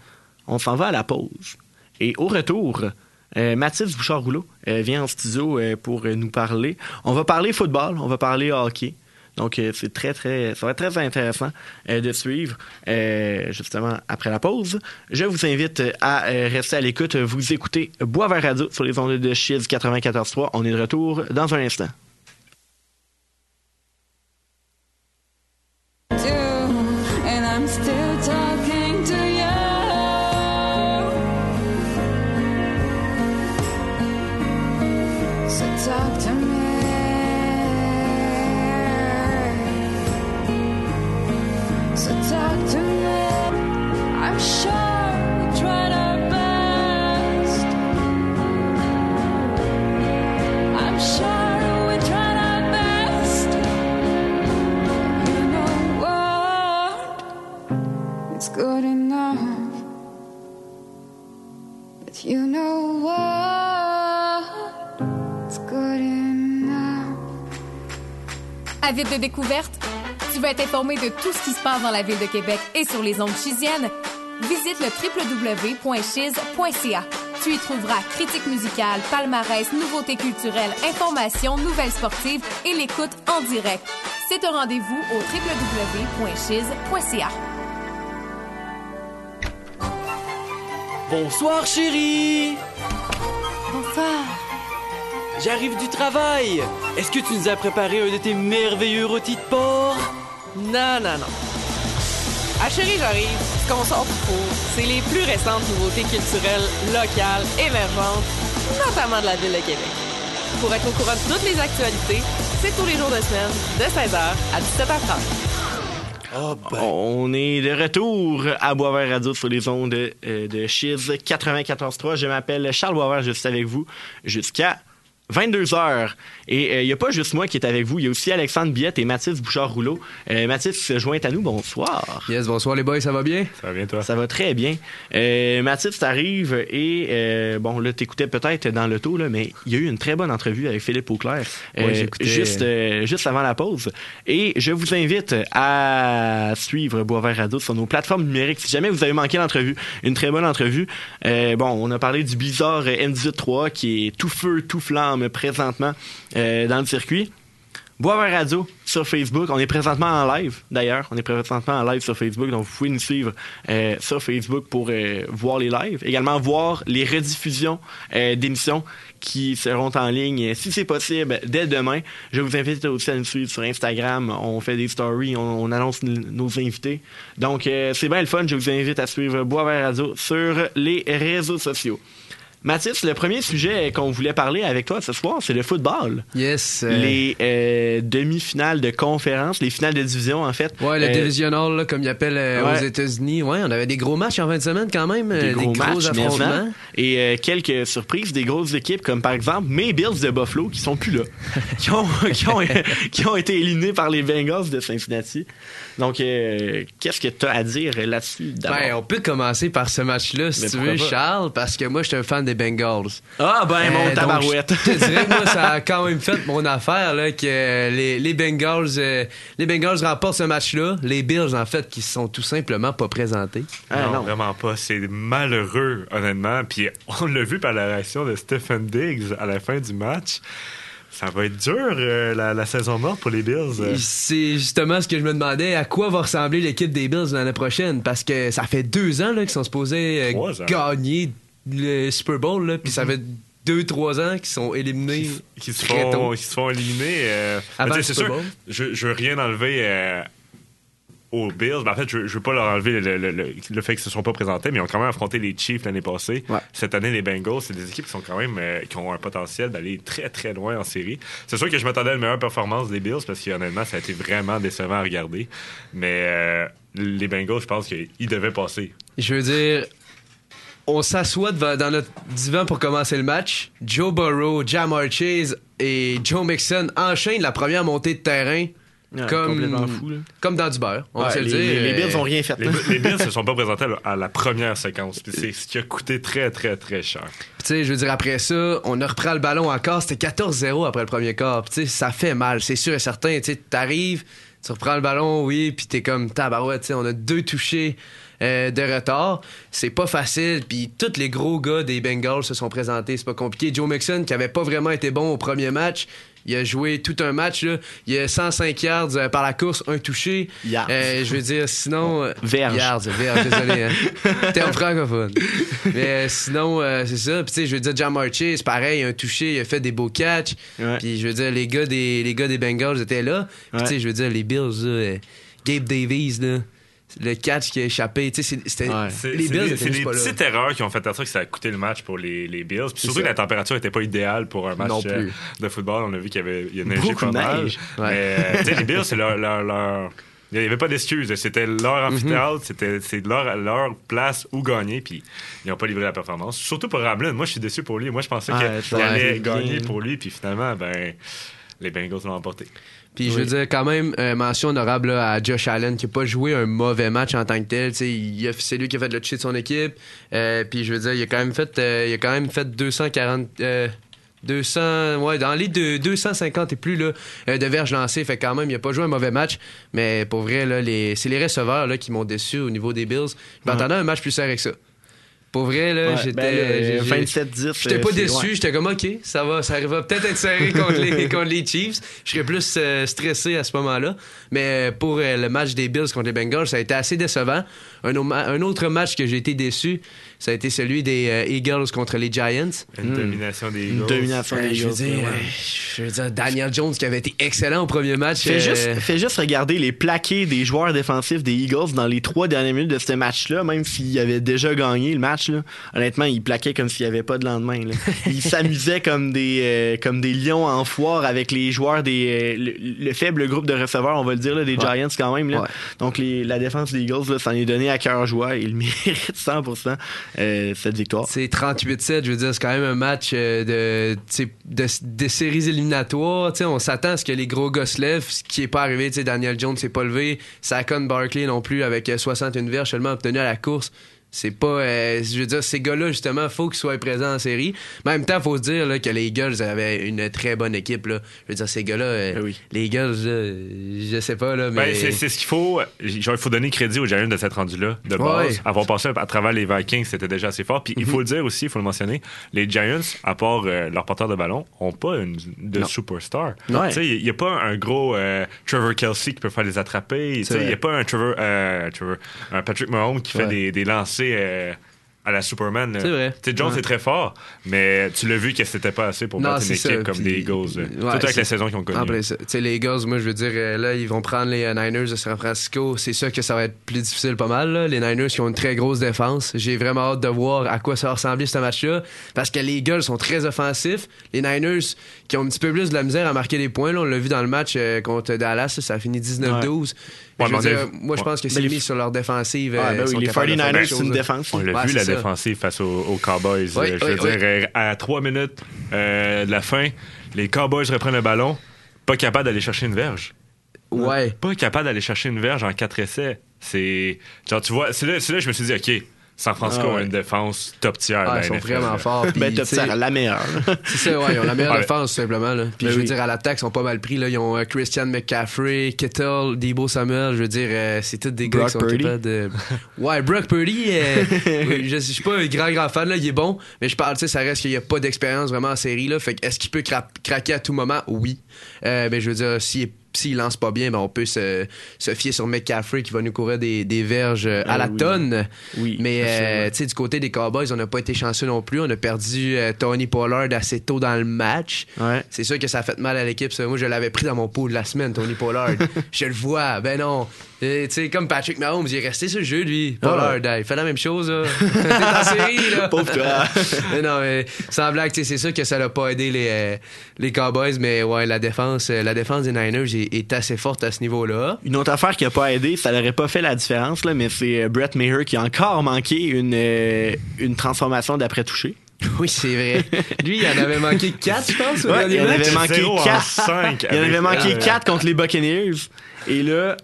On s'en va à la pause. Et au retour, euh, Mathis Bouchard-Rouleau euh, vient en studio pour nous parler. On va parler football, on va parler hockey. Donc, euh, c'est très, très, ça va être très intéressant euh, de suivre euh, justement après la pause. Je vous invite à rester à l'écoute. Vous écoutez Boisvert Radio sur les ondes de Chiz 94.3. On est de retour dans un instant. Avide de découvertes? Tu veux être informé de tout ce qui se passe dans la ville de Québec et sur les ondes chisiennes? Visite le www.chiz.ca. Tu y trouveras critiques musicales, palmarès, nouveautés culturelles, informations, nouvelles sportives et l'écoute en direct. C'est un rendez-vous au www.chiz.ca. Bonsoir chérie Bonsoir. J'arrive du travail Est-ce que tu nous as préparé un de tes merveilleux rôtis de porc? Non, non, non. Ah chérie, j'arrive. Ce qu'on sort du four, c'est les plus récentes nouveautés culturelles, locales, émergentes, notamment de la ville de Québec. Pour être au courant de toutes les actualités, c'est tous les jours de semaine, de 16h à 17h30. Oh ben... On est de retour à Boisvert Radio sur les ondes euh, de Chiz 94.3. Je m'appelle Charles Boisvert, je suis avec vous jusqu'à 22h. Et il n'y a pas juste moi qui est avec vous, il y a aussi Alexandre Biette et Mathis Bouchard-Rouleau. Euh, Mathis se joint à nous, bonsoir. Yes, bonsoir les boys, ça va bien? Ça va bien, toi? Ça va très bien. Euh, Mathis, t'arrives et, euh, bon, là, t'écoutais peut-être dans le là, mais il y a eu une très bonne entrevue avec Philippe Auclair. Juste, euh, juste avant la pause. Et je vous invite à suivre Boisvert Radio sur nos plateformes numériques. Si jamais vous avez manqué l'entrevue, une très bonne entrevue. Euh, bon, on a parlé du Blizzard M18-3 qui est tout feu, tout flamme présentement euh, dans le circuit. Boisvert Radio sur Facebook. On est présentement en live, d'ailleurs. On est présentement en live sur Facebook, donc vous pouvez nous suivre euh, sur Facebook pour euh, voir les lives. Également voir les rediffusions d'émissions qui seront en ligne, si c'est possible, dès demain. Je vous invite aussi à nous suivre sur Instagram. On fait des stories, on, on annonce nos invités. Donc, c'est bien le fun. Je vous invite à suivre Boisvert Radio sur les réseaux sociaux. Mathis, le premier sujet qu'on voulait parler avec toi ce soir, c'est le football. Yes. euh, Les euh, demi-finales de conférence, les finales de division, en fait. Ouais, le Euh, divisional, là, comme ils appellent euh, ouais. aux États-unis. Ouais, on avait des gros matchs en fin de semaine quand même. des euh, gros, matchs, affrontements. Et quelques surprises, des grosses équipes comme par exemple mes Bills de Buffalo qui sont plus là, qui, ont, qui, ont, qui ont été éliminés par les Bengals de Cincinnati. Donc, qu'est-ce que tu as à dire là-dessus? Ben, on peut commencer par ce match-là, si Mais tu veux, pas? Charles, parce que moi, je suis un fan des Bengals. Ah ben, Euh, mon donc, tabarouette. Je te dirais que moi, ça a quand même fait mon affaire, là, que les, les Bengals, euh, les Bengals remportent ce match-là. Les Bills, en fait, qui se sont tout simplement pas présentés. Ah, non, non. vraiment pas. C'est malheureux, honnêtement. Puis on l'a vu par la réaction de Stephen Diggs à la fin du match. Ça va être dur, euh, la, la saison morte pour les Bills. Euh, C'est justement ce que je me demandais, à quoi va ressembler l'équipe des Bills l'année prochaine, parce que ça fait deux ans là, qu'ils sont supposés euh, gagner le Super Bowl, là, puis ça fait deux, trois ans qu'ils sont éliminés. qui se très font, tôt. qui se font éliminer. euh, mais c'est Super sûr, Bowl. je, je veux rien enlever euh, aux Bills. Ben, en fait, je, je veux pas leur enlever le, le- le- le fait qu'ils se sont pas présentés, mais ils ont quand même affronté les Chiefs l'année passée. Ouais. Cette année, les Bengals, c'est des équipes qui sont quand même euh, qui ont un potentiel d'aller très très loin en série. C'est sûr que je m'attendais à une meilleure performance des Bills parce que honnêtement, ça a été vraiment décevant à regarder. Mais les Bengals, je pense qu'ils devaient passer. Je veux dire, on s'assoit dans notre divan pour commencer le match. Joe Burrow, Jamar Chase et Joe Mixon enchaînent la première montée de terrain Ouais, comme, complètement fou, là. comme dans du beurre. On va se le les, dire. les- les Bills ont rien fait. Les, les Bills se sont pas présentés à la, première séquence. C'est ce qui a coûté très très très cher. Tu sais, je veux dire, après ça, on a repris le ballon encore. C'était 14-0 après le premier quart. Tu sais, ça fait mal, c'est sûr et certain. Tu sais, t'arrives, tu reprends le ballon, oui, puis t'es comme tabarouette. Tu sais, on a deux touchés euh, de retard. C'est pas facile. Puis, tous les gros gars des Bengals se sont présentés. C'est pas compliqué. Joe Mixon, qui avait pas vraiment été bon au premier match, il a joué tout un match. Là. Il a 105 yards euh, par la course, un touché. Yards. Euh, je veux dire, sinon. euh, Verge. Yards, verge, désolé. Hein. Terme francophone. Mais sinon, c'est ça. Puis tu sais, je veux dire, Jamar Chase, pareil, un touché, il a fait des beaux catchs. Ouais. Puis je veux dire, les gars des, les gars des Bengals étaient là. Puis Ouais. tu sais, je veux dire, les Bills, là, Gabe Davies, là, le catch qui a échappé, tu sais, c'est- c'était. Ouais. Les Bills c'est des là. petites erreurs qui ont fait en sorte que ça a coûté le match pour les, les Bills. Puis surtout ça. que la température n'était pas idéale pour un match euh, de football. On a vu qu'il y avait il y a neigé Beaucoup pas de mal. neige. Ouais. Mais euh, les Bills, c'est leur, leur, leur- Il n'y avait pas d'excuses. C'était leur Mhm. amphithéâtre, c'était c'est leur, leur place où gagner, puis ils n'ont pas livré la performance. Surtout pour Ramlin. Moi, je suis déçu pour lui. Moi, je pensais qu'il allait gagner pour lui, puis finalement, ben, les Bengals l'ont emporté. Puis je veux dire, quand même, euh, mention honorable là, à Josh Allen, qui a pas joué un mauvais match en tant que tel. C'est lui qui a fait le cheat de son équipe. Euh, puis je veux dire, il a quand même fait, euh, il a quand même fait 240, euh, 200, ouais, dans les deux- 250 et plus là, de verges lancées. Fait quand même, il a pas joué un mauvais match. Mais pour vrai, là, les, c'est les receveurs là, qui m'ont déçu au niveau des Bills. Je m'attendais à un match plus serré que ça. Pour vrai, là, Ouais, j'étais. ben 27-10. J'étais pas euh, déçu, ouais. j'étais comme ok, ça va, ça va peut-être être serré contre les, contre les Chiefs. Je serais plus euh, stressé à ce moment-là. Mais euh, pour euh, le match des Bills contre les Bengals, ça a été assez décevant. Un, au- un autre match que j'ai été déçu, ça a été celui des euh, Eagles contre les Giants. Une domination des Une Eagles. domination Euh, des je, veux Eagles, dire, ouais. je veux dire, Daniel Jones qui avait été excellent au premier match. Fais, euh, juste, fais juste regarder les plaqués des joueurs défensifs des Eagles dans les trois dernières minutes de ce match-là, même s'ils avaient déjà gagné le match. Là. Honnêtement, ils plaquaient comme s'il n'y avait pas de lendemain. là. Ils s'amusaient comme des, euh, comme des lions en foire avec les joueurs des. euh, le, le faible groupe de receveurs, on va le dire, là, des Giants quand même. Là. Ouais. Donc les- la défense des Eagles, là, ça en est donné à cœur joie. Ils méritent 100% euh, cette victoire. C'est 38-7, je veux dire, c'est quand même un match euh, de, de, séries éliminatoires. On s'attend à ce que les gros gars se lèvent, ce qui est pas arrivé. Daniel Jones s'est pas levé. Saquon Barkley non plus, avec euh, 61 verges seulement obtenu à la course. C'est pas. euh, je veux dire, ces gars-là, justement, faut qu'ils soient présents en série. Mais en même temps, faut se dire là, que les Eagles avaient une très bonne équipe. Là. Je veux dire, ces gars-là, euh, oui. les Eagles, là, je sais pas, là, mais. Ben, c'est c'est ce qu'il faut. Genre, il faut donner crédit aux Giants de s'être rendu là, de base. Ouais. Avoir passé à travers les Vikings, c'était déjà assez fort. Puis il faut le dire aussi, il faut le mentionner, les Giants, à part euh, leur porteur de ballon, ont pas une, de Non. superstar. Il n'y a pas un gros euh, Trevor Kelsey qui peut faire les attraper. Il n'y a pas un Trevor, Trevor- un Patrick Mahomes qui fait Ouais. des, des lancers euh, à la Superman. C'est vrai. Tu sais, Jones Ouais. est très fort, mais tu l'as vu que c'était pas assez pour Non, battre une c'est équipe ça, comme puis- les Eagles. Surtout avec la saison qu'ils ont connue. Tu sais, les Eagles, moi, je veux dire, euh, là, ils vont prendre les euh, Niners de San Francisco. C'est sûr que ça va être plus difficile pas mal. là. Les Niners qui ont une très grosse défense. J'ai vraiment hâte de voir à quoi ça va ressembler ce match-là. Parce que les Eagles sont très offensifs. Les Niners qui ont un petit peu plus de la misère à marquer des points. Là, on l'a vu dans le match euh, contre Dallas. ça a fini 19-12. Ouais, Je veux mais on a dire, vu- moi, je pense que c'est les- mis sur leur défensive. Les capables de faire 49ers, des c'est une défense. On l'a Ouais, vu, la ça. défensive face aux, aux Cowboys. Oui, Euh, je oui, veux oui. dire, euh, à trois minutes euh, de la fin, les Cowboys reprennent le ballon, pas capable d'aller chercher une verge. Ouais. Pas capable d'aller chercher une verge en quatre essais. C'est. Genre, tu vois, c'est là, c'est là que je me suis dit, OK, San Francisco Ah ouais. a une défense top tier. Ah, ils sont NFL, vraiment là. forts. puis, Ben, top tier, la meilleure. C'est ça, ouais, ils ont la meilleure Ouais. défense, tout simplement. Là. Puis Ben je veux oui. dire, à l'attaque, ils sont pas mal pris. Là. Ils ont euh, Christian McCaffrey, Kittle, Debo Samuel. Je veux dire, euh, c'est tous des gars qui sont capables de. Ouais, Brock Purdy, euh, je, je suis pas un grand, grand fan. Là. Il est bon, mais je parle, tu sais, ça reste qu'il y a pas d'expérience vraiment en série. Là. Fait que est-ce qu'il peut cra- craquer à tout moment? Oui. Euh, mais je veux dire, s'il est- s'il lance pas bien, ben on peut se, se fier sur McCaffrey qui va nous courir des, des verges euh, à Ah la oui. tonne. Oui, Mais euh, du côté des Cowboys, on n'a pas été chanceux non plus. On a perdu euh, Tony Pollard assez tôt dans le match. Ouais. C'est sûr que ça a fait mal à l'équipe. Moi, je l'avais pris dans mon pot de la semaine, Tony Pollard. je le vois. Ben non. Et, Tu sais, comme Patrick Mahomes, il est resté sur le jeu, lui. Pollard, Ah hein, il fait la même chose. là. En série, là. Pauvre toi. mais non, mais sans blague, c'est sûr que ça l'a pas aidé les, les Cowboys, mais ouais, la défense, la défense des Niners est, est assez forte à ce niveau-là. Une autre affaire qui a pas aidé, ça n'aurait pas fait la différence, là, mais c'est euh, Brett Maher qui a encore manqué une, euh, une transformation d'après toucher. Oui, c'est vrai. Lui, il en avait manqué 4, je pense, au Ouais, il en avait manqué Zéro en 4. cinq Il en avait manqué euh, 4 contre les Buccaneers. Et là,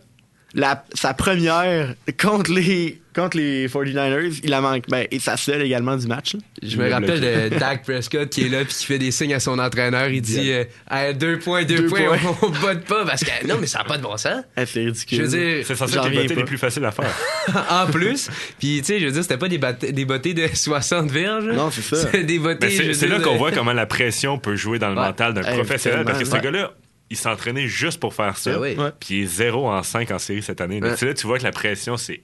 la, sa première contre les, contre les 49ers, il a manqué. Ben, et sa seule également du match. là. Je me l'a rappelle de Dak Prescott qui est là puis qui fait des signes à son entraîneur. Il dit euh, Hey, deux points, deux, Deux points, points. on, botte pas parce que non, mais ça n'a pas de bon sens. Eh, c'est ridicule. Je veux dire, C'est censé être les bottées les plus faciles à faire. en plus, puis tu sais, je veux dire, c'était pas des, des bottées de 60 verges. Non, c'est ça. C'est des bottées. C'est là qu'on voit comment la pression peut jouer dans le Ouais. mental d'un Eh, professionnel. Parce que ce gars-là, il s'entraînait juste pour faire ça. Ben oui. Ouais. Puis il est 0 en 5 en série cette année. là. Tu vois que la pression, c'est.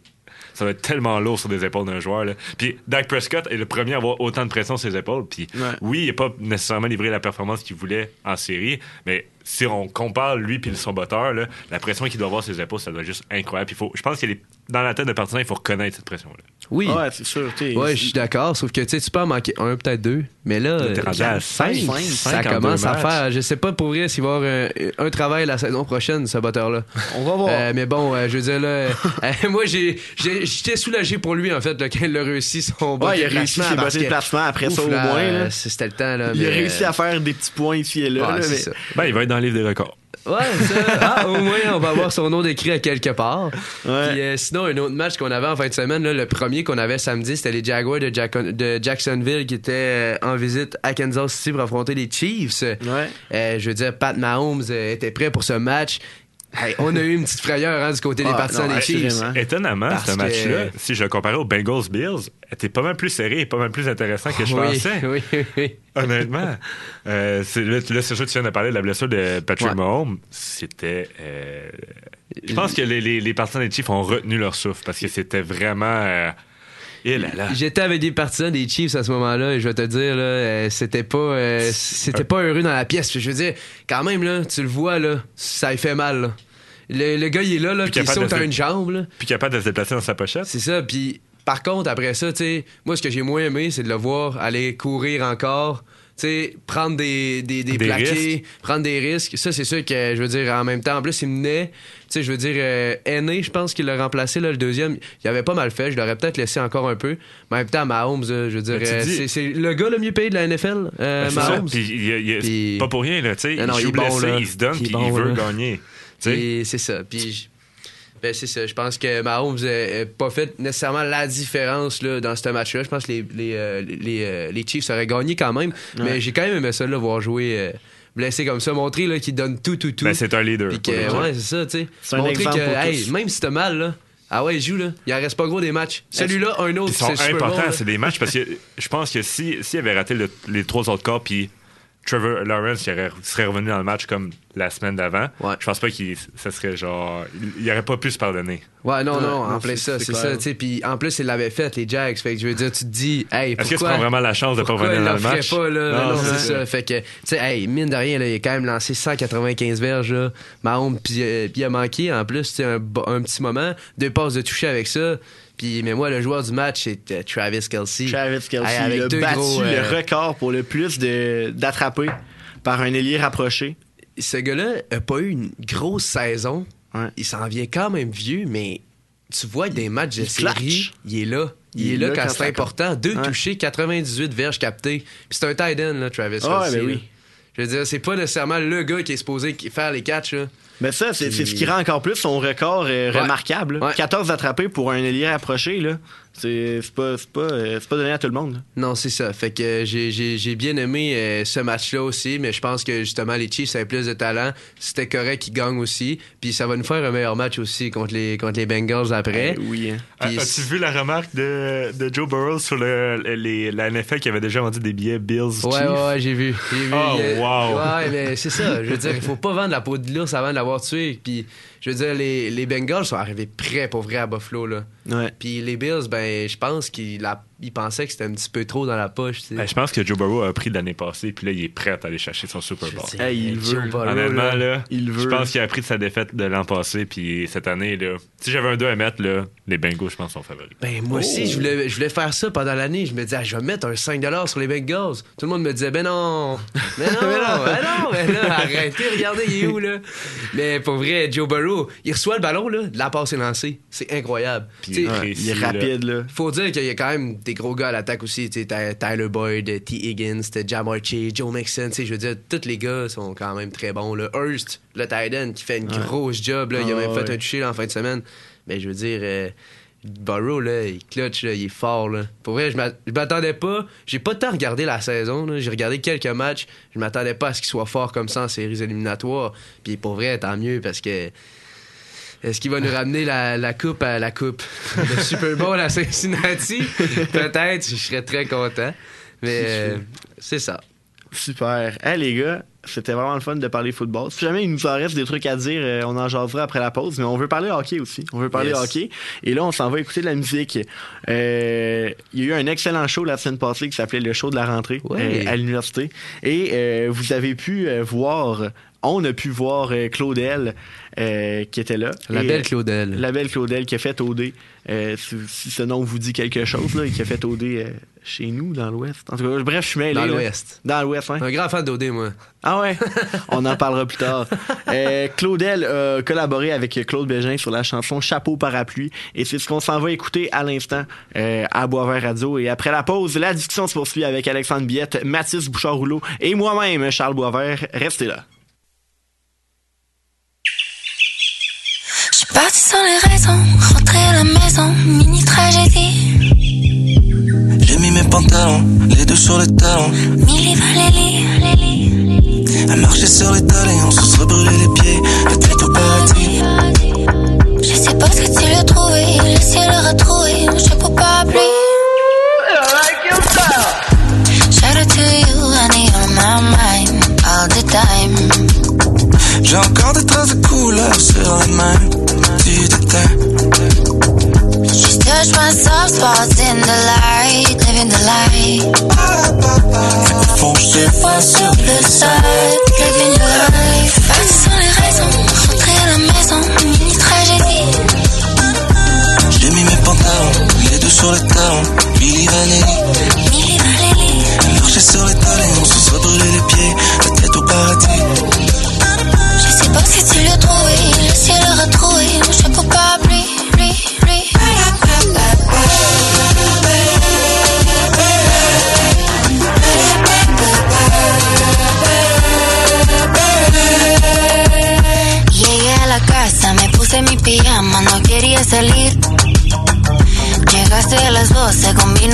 Ça va être tellement lourd sur des épaules d'un joueur. Là. Puis Dak Prescott est le premier à avoir autant de pression sur ses épaules. Puis Ouais. oui, il n'a pas nécessairement livré la performance qu'il voulait en série, mais si on compare lui puis son botteur, là, la pression qu'il doit avoir sur ses épaules, ça doit être juste incroyable. Puis il faut, je pense qu'il est dans la tête de partisan, il faut reconnaître cette pression-là. Oui. Ouais, c'est sûr. Ouais, je suis d'accord, sauf que tu sais, tu peux en manquer un, peut-être deux, mais là, rendu à ça commence à matchs. faire. Je sais pas pour vrai s'il va y avoir un, un travail la saison prochaine, ce batteur-là. On va voir. Euh, mais bon, euh, je veux dire, là, euh, moi, j'étais soulagé pour lui, en fait, là, quand il a réussi son ouais, il a réussi ses de placement après ça au là, moins. C'était le temps, là. Il a réussi à faire des petits points ici et là. ouais, là, c'est mais- ça. Ben, il va être dans le livre des records. Ouais, ça. Ah, au moins, on va avoir son nom décrit à quelque part. Ouais. Puis euh, sinon, un autre match qu'on avait en fin de semaine, là, le premier qu'on avait samedi, c'était les Jaguars de, Jack- de Jacksonville qui étaient euh, en visite à Kansas City pour affronter les Chiefs. Ouais. Euh, je veux dire, Pat Mahomes était prêt pour ce match. Hey, on a eu une petite frayeur hein, du côté des Ah, partisans des Chiefs. Étonnamment, Parce ce que- match-là, si je le comparais aux Bengals Bills, était pas mal plus serré et pas mal plus intéressant que je oui, pensais. oui, oui, oui. Honnêtement. Euh, c'est- là, là, c'est sûr que tu viens de parler de la blessure de Patrick Ouais. Mahomes. C'était. euh, je pense que les, les, les partisans des Chiefs ont retenu leur souffle parce que c'était vraiment. euh, eh là là. J'étais avec des partisans des Chiefs à ce moment-là et je vais te dire là, euh, c'était pas euh, c'était pas heureux dans la pièce. Je veux dire, quand même là, tu le vois là, ça lui fait mal. Là. Le, le gars il est là là, Puis il saute à une jambe là. Puis capable de se déplacer dans sa pochette. C'est ça. Puis par contre après ça, tu sais, moi ce que j'ai moins aimé, c'est de le voir aller courir encore. Tu sais, prendre des, des, des, Des plaqués, risques. prendre des risques. Ça, c'est sûr que, je veux dire, en même temps, en plus, il menait. Tu sais, je veux dire, euh, Aîné, je pense qu'il l'a remplacé, là, le deuxième. Il avait pas mal fait. Je l'aurais peut-être laissé encore un peu. Mais en même temps, Mahomes, je veux dire, euh, dis- c'est- le gars le mieux payé de la NFL, euh, Ben, ça. Mahomes. Puis, il il Pas pour rien, là. Tu sais, il il joue bon, là. il se donne, Il puis bon, il veut là. gagner. C'est ça. Puis je- ben, c'est ça. Je pense que Mahomes n'a pas fait nécessairement la différence là, dans ce match-là. Je pense que les, les, euh, les, euh, les Chiefs auraient gagné quand même. Mais j'ai quand même aimé ça, là, voir jouer euh, blessé comme ça. Montrer là, qu'il donne tout, tout, tout. Ben, c'est un leader. Que, ouais, c'est ça, tu sais. Montrer que, pour hey, tous. même si t'as mal, là. Ah ouais, il joue, là. Il en reste pas gros des matchs. Celui-là, un autre, Ils sont c'est là. c'est des matchs parce que je pense que si s'il avait raté le- les trois autres cas, puis Trevor Lawrence il aurait- serait revenu dans le match comme la semaine d'avant, Ouais. je pense pas qu'il ça serait genre. Il, il aurait pas pu se pardonner. Ouais, non, Ouais, non, en plein c'est- ça, c'est ça, tu sais. Puis en plus, il l'avait fait, les Jags. Fait que je veux dire, tu te dis, hey, Est-ce que tu prends vraiment la chance de pas revenir dans le match? pas, là? Non, Non, c'est ça. Fait que, tu sais, hey, mine de rien, là, il a quand même lancé 195 verges, là. Mahomes, puis euh, puis il a manqué, en plus, tu sais, un, un petit moment, deux passes de toucher avec ça. Puis, mais moi, le joueur du match, c'est euh, Travis Kelsey. Travis Kelsey Hey, avec il a deux battu gros, euh, le record pour le plus de- d'attrapés par un ailier rapproché. Ce gars-là a pas eu une grosse saison. Ouais. Il s'en vient quand même vieux, mais tu vois des matchs de Il série, clutch. il est là. Il, Il est là quand, c'est important. Deux Ouais. touchés, 98 verges captées. Puis c'est un tight end, là, Travis ouais, Kelsey, ben oui. Je veux dire, c'est pas nécessairement le gars qui est supposé faire les catchs. Là. Mais ça, c'est c'est ce qui rend encore plus son record euh, Ouais. remarquable. là. Ouais. 14 attrapés pour un ailier rapproché, là. C'est c'est pas, c'est pas, euh, c'est pas donné à tout le monde. là. Non, c'est ça. Fait que euh, j'ai- j'ai j'ai bien aimé euh, ce match-là aussi, mais je pense que justement les Chiefs avaient plus de talent. C'était correct qu'ils gagnent aussi. Puis ça va nous faire un meilleur match aussi contre les, contre les Bengals après. Eh oui. hein. Puis- As-tu vu la remarque de, de Joe Burrow sur le, les- la NFL qui avait déjà vendu des billets Bills Chiefs? Ouais, ouais, ouais, j'ai vu. J'ai vu. Oh, wow. Ouais, mais c'est ça. Je veux dire, il faut pas vendre la peau de l'ours avant de l'avoir tué. Puis, je veux dire, les, les Bengals sont arrivés prêts pour vrai à Buffalo, là. Ouais. Puis les Bills, ben, je pense qu'ils pensaient que c'était un petit peu trop dans la poche, tu sais. Ben, je pense que Joe Burrow a pris de l'année passée, puis là, il est prêt à aller chercher son Super Bowl. Hey, il veut. Burrow, Honnêtement, là. là, il veut. je pense qu'il a appris de sa défaite de l'an passé, puis cette année, là, si j'avais un 2 à mettre, là, les Bengals, je pense, sont favoris. Ben, moi aussi, je voulais, je voulais faire ça pendant l'année. Je me disais, ah, je vais mettre un 5 sur les Bengals. Tout le monde me disait, ben non, ben non, ben non, ben là, arrêtez, regardez, il est où, là? Mais pour vrai, Joe Burrow, il reçoit le ballon, là, la passe est lancée. C'est incroyable. Il est précis, il est rapide, là. faut dire qu'il y a quand même des gros gars à l'attaque aussi. Tyler Boyd, T. Higgins, t'as Jamar Chase, Joe Mixon. Tu sais, je veux dire, tous les gars sont quand même très bons. Là. Hurst, le tight end, qui fait une grosse job. Là. Il a Ah, même fait ouais. un touché là, en fin de semaine. Mais je veux dire, euh, Burrow, là, il clutch, là, il est fort. Là. Pour vrai, je m'a- je m'attendais pas. J'ai pas tant regardé la saison. là. J'ai regardé quelques matchs. Je m'attendais pas à ce qu'il soit fort comme ça en séries éliminatoires. Puis pour vrai, tant mieux parce que. Est-ce qu'il va nous ramener la, la coupe à la coupe? Le Super Bowl à Cincinnati? Peut-être, je serais très content. Mais euh, c'est ça. Super. Hey, les gars, c'était vraiment le fun de parler football. Si jamais il nous en reste des trucs à dire, euh, on en jasera après la pause. Mais on veut parler hockey aussi. On veut parler Yes. hockey. Et là, on s'en va écouter de la musique. Euh, il y a eu un excellent show la semaine passée qui s'appelait le show de la rentrée Ouais. euh, à l'université. Et euh, vous avez pu voir, on a pu voir Claudel euh, qui était là. La Et, belle Claudel. la belle Claudel qui a fait OD. Euh, si, si ce nom vous dit quelque chose, là, qui a fait OD euh, chez nous, dans l'Ouest. En tout cas, bref, je suis mêlé. Dans l'Ouest. Dans l'Ouest, hein. Un grand fan d'OD, moi. Ah ouais? On en parlera plus tard. Euh, Claudel a collaboré avec Claude Bégin sur la chanson Chapeau parapluie et c'est ce qu'on s'en va écouter à l'instant euh, à Boisvert Radio. Et après la pause, la discussion se poursuit avec Alexandre Biette, Mathis Bouchard-Rouleau et moi-même, Charles Boisvert. Restez là. partie sans les raisons, rentrer à la maison, mini tragédie. Pantalons, les deux sur les talons. Milli Valélie, À marcher sur les talons, on se serait brûlé les pieds. La tête au paradis. je sais pas ce que tu lui as trouvé, le ciel aura trouvé, chapeau parapluie. Shout out to you, honey, on my mind, all the time. J'ai encore des traces de couleur sur mains. Du détail. Touch my soft spots in the light, living the light. Sais Fois sur le side, living your life. Parti sans les raisons, rentrer à la maison, mini tragédie. J'ai mis mes pantalons, les deux sur les talons. Billy Vanilli. Milli Valélie, Marcher sur les talons, on se serait brûlé les pieds. La tête au paradis. je sais pas que tu lui as trouvé,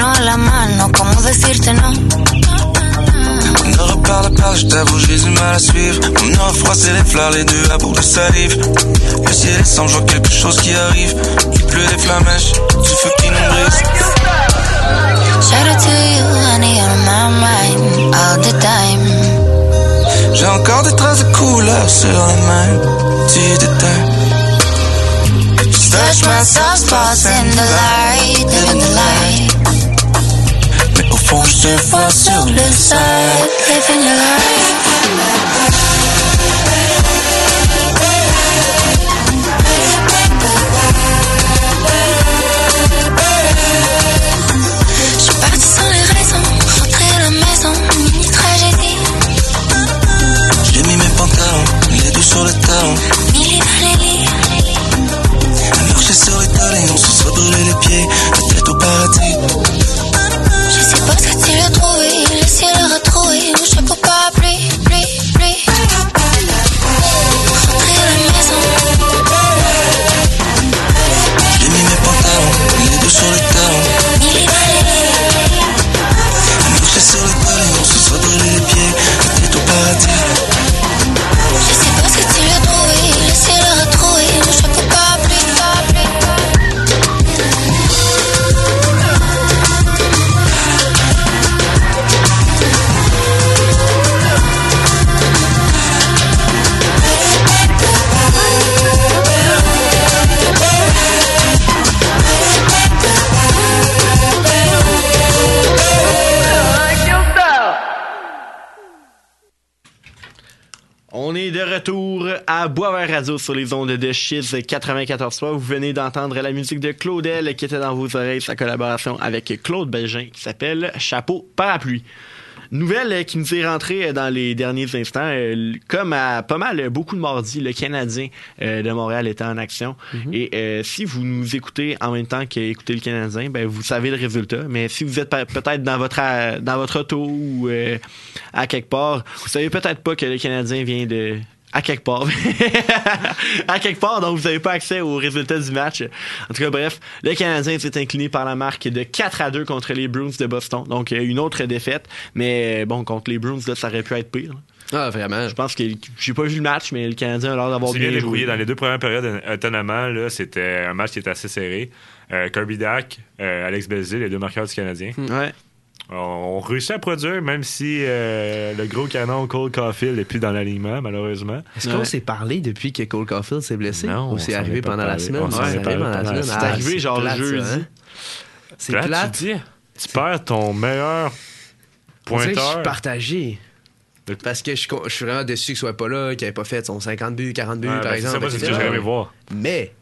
12 con vino a la mano, ¿cómo decirte no? Ne reparle pas, je t'avoue, j'ai du mal à suivre. On a froissé les fleurs, les deux à bout de salive. Le ciel est je vois quelque chose qui arrive. Il pleut des flamèches, du feu qui nous brise. Shout out to you, honey, on my mind, all the time. J'ai encore des traces de couleur sur les mains. Du détail. Touch my soft spots in the light, living the light. Mais au fond, je te vois sur Sur le side, living your life. Je à Boisvert Radio sur les ondes de Chiz 94.3. Vous venez d'entendre la musique de Claudel qui était dans vos oreilles, sa collaboration avec Claude Belgin qui s'appelle Chapeau Parapluie. Nouvelle qui nous est rentrée dans les derniers instants, euh, comme à pas mal beaucoup de mardis, le Canadien euh, de Montréal était en action. Et euh, si vous nous écoutez en même temps qu'écouter le Canadien, ben vous savez le résultat. Mais si vous êtes pe- peut-être dans votre dans votre auto ou euh, à quelque part, vous savez peut-être pas que le Canadien vient de à quelque part. à quelque part, donc vous n'avez pas accès aux résultats du match. En tout cas, bref, le Canadien s'est incliné par la marque de 4 à 2 contre les Bruins de Boston. Donc, euh, une autre défaite. Mais euh, bon, contre les Bruins, là, ça aurait pu être pire. Ah, vraiment. Je pense que j'ai pas vu le match, mais le Canadien a l'air d'avoir C'est bien bien joué. débrouillé. Dans les deux premières périodes, étonnamment, là, c'était un match qui était assez serré. Euh, Kirby Dak, euh, Alex Belzil, les deux marqueurs du Canadien. Ouais. On, réussit à produire, même si euh, le gros canon Cole Caulfield n'est plus dans l'alignement, malheureusement. Est-ce qu'on s'est parlé depuis que Cole Caulfield s'est blessé? Non, Ou on c'est arrivé pendant la semaine? Ouais, c'est parlé arrivé pendant la pendant la semaine. C'est Ah, arrivé genre plate, jeudi. hein? C'est plate. tu dis, tu perds ton meilleur que Je pointeur. suis partagé. Parce que je, je suis vraiment déçu qu'il soit pas là, qu'il ait pas fait son 50 buts, 40 buts, Ouais, par ben, c'est exemple. ça, moi, c'est ce que j'aurais aimé voir Mais,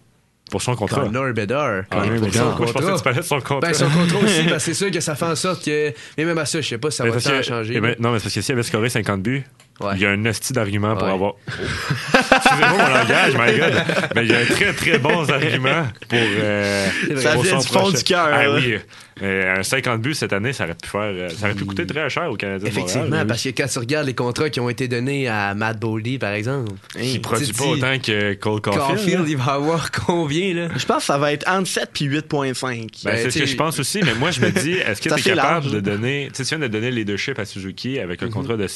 pour son contrat. Connor Bedard, Ah, oui, pour son je pensais que tu parlais de son contrat. Ben, son contrat aussi, parce que c'est sûr que ça fait en sorte que. Mais même à ça, je sais pas si ça Mais va changer. eh ben, non, mais parce que s'il avait scoré 50 buts, Ouais. il y a un hostie d'argument pour Ouais. avoir. Oh. Excusez-moi mon langage, my God. Mais il y a un très, très bon argument pour. euh, Ça pour vient son du fond prochain- du cœur, Ah oui. Euh, un 50 buts cette année, ça aurait pu faire. euh, Ça aurait pu coûter très cher au Canadien. de Montréal, Effectivement, parce que quand tu regardes les contrats qui ont été donnés à Matt Boldy, par exemple, Il produit pas autant que Cole Caulfield. Caulfield, là. il va avoir combien, là? Je pense que ça va être entre 7 puis 8.5. Ben, Ben, c'est ce que je pense aussi, mais moi je me dis, est-ce que tu es capable large, de donner, tu sais, tu viens de donner le leadership à Suzuki avec un Mhm. contrat de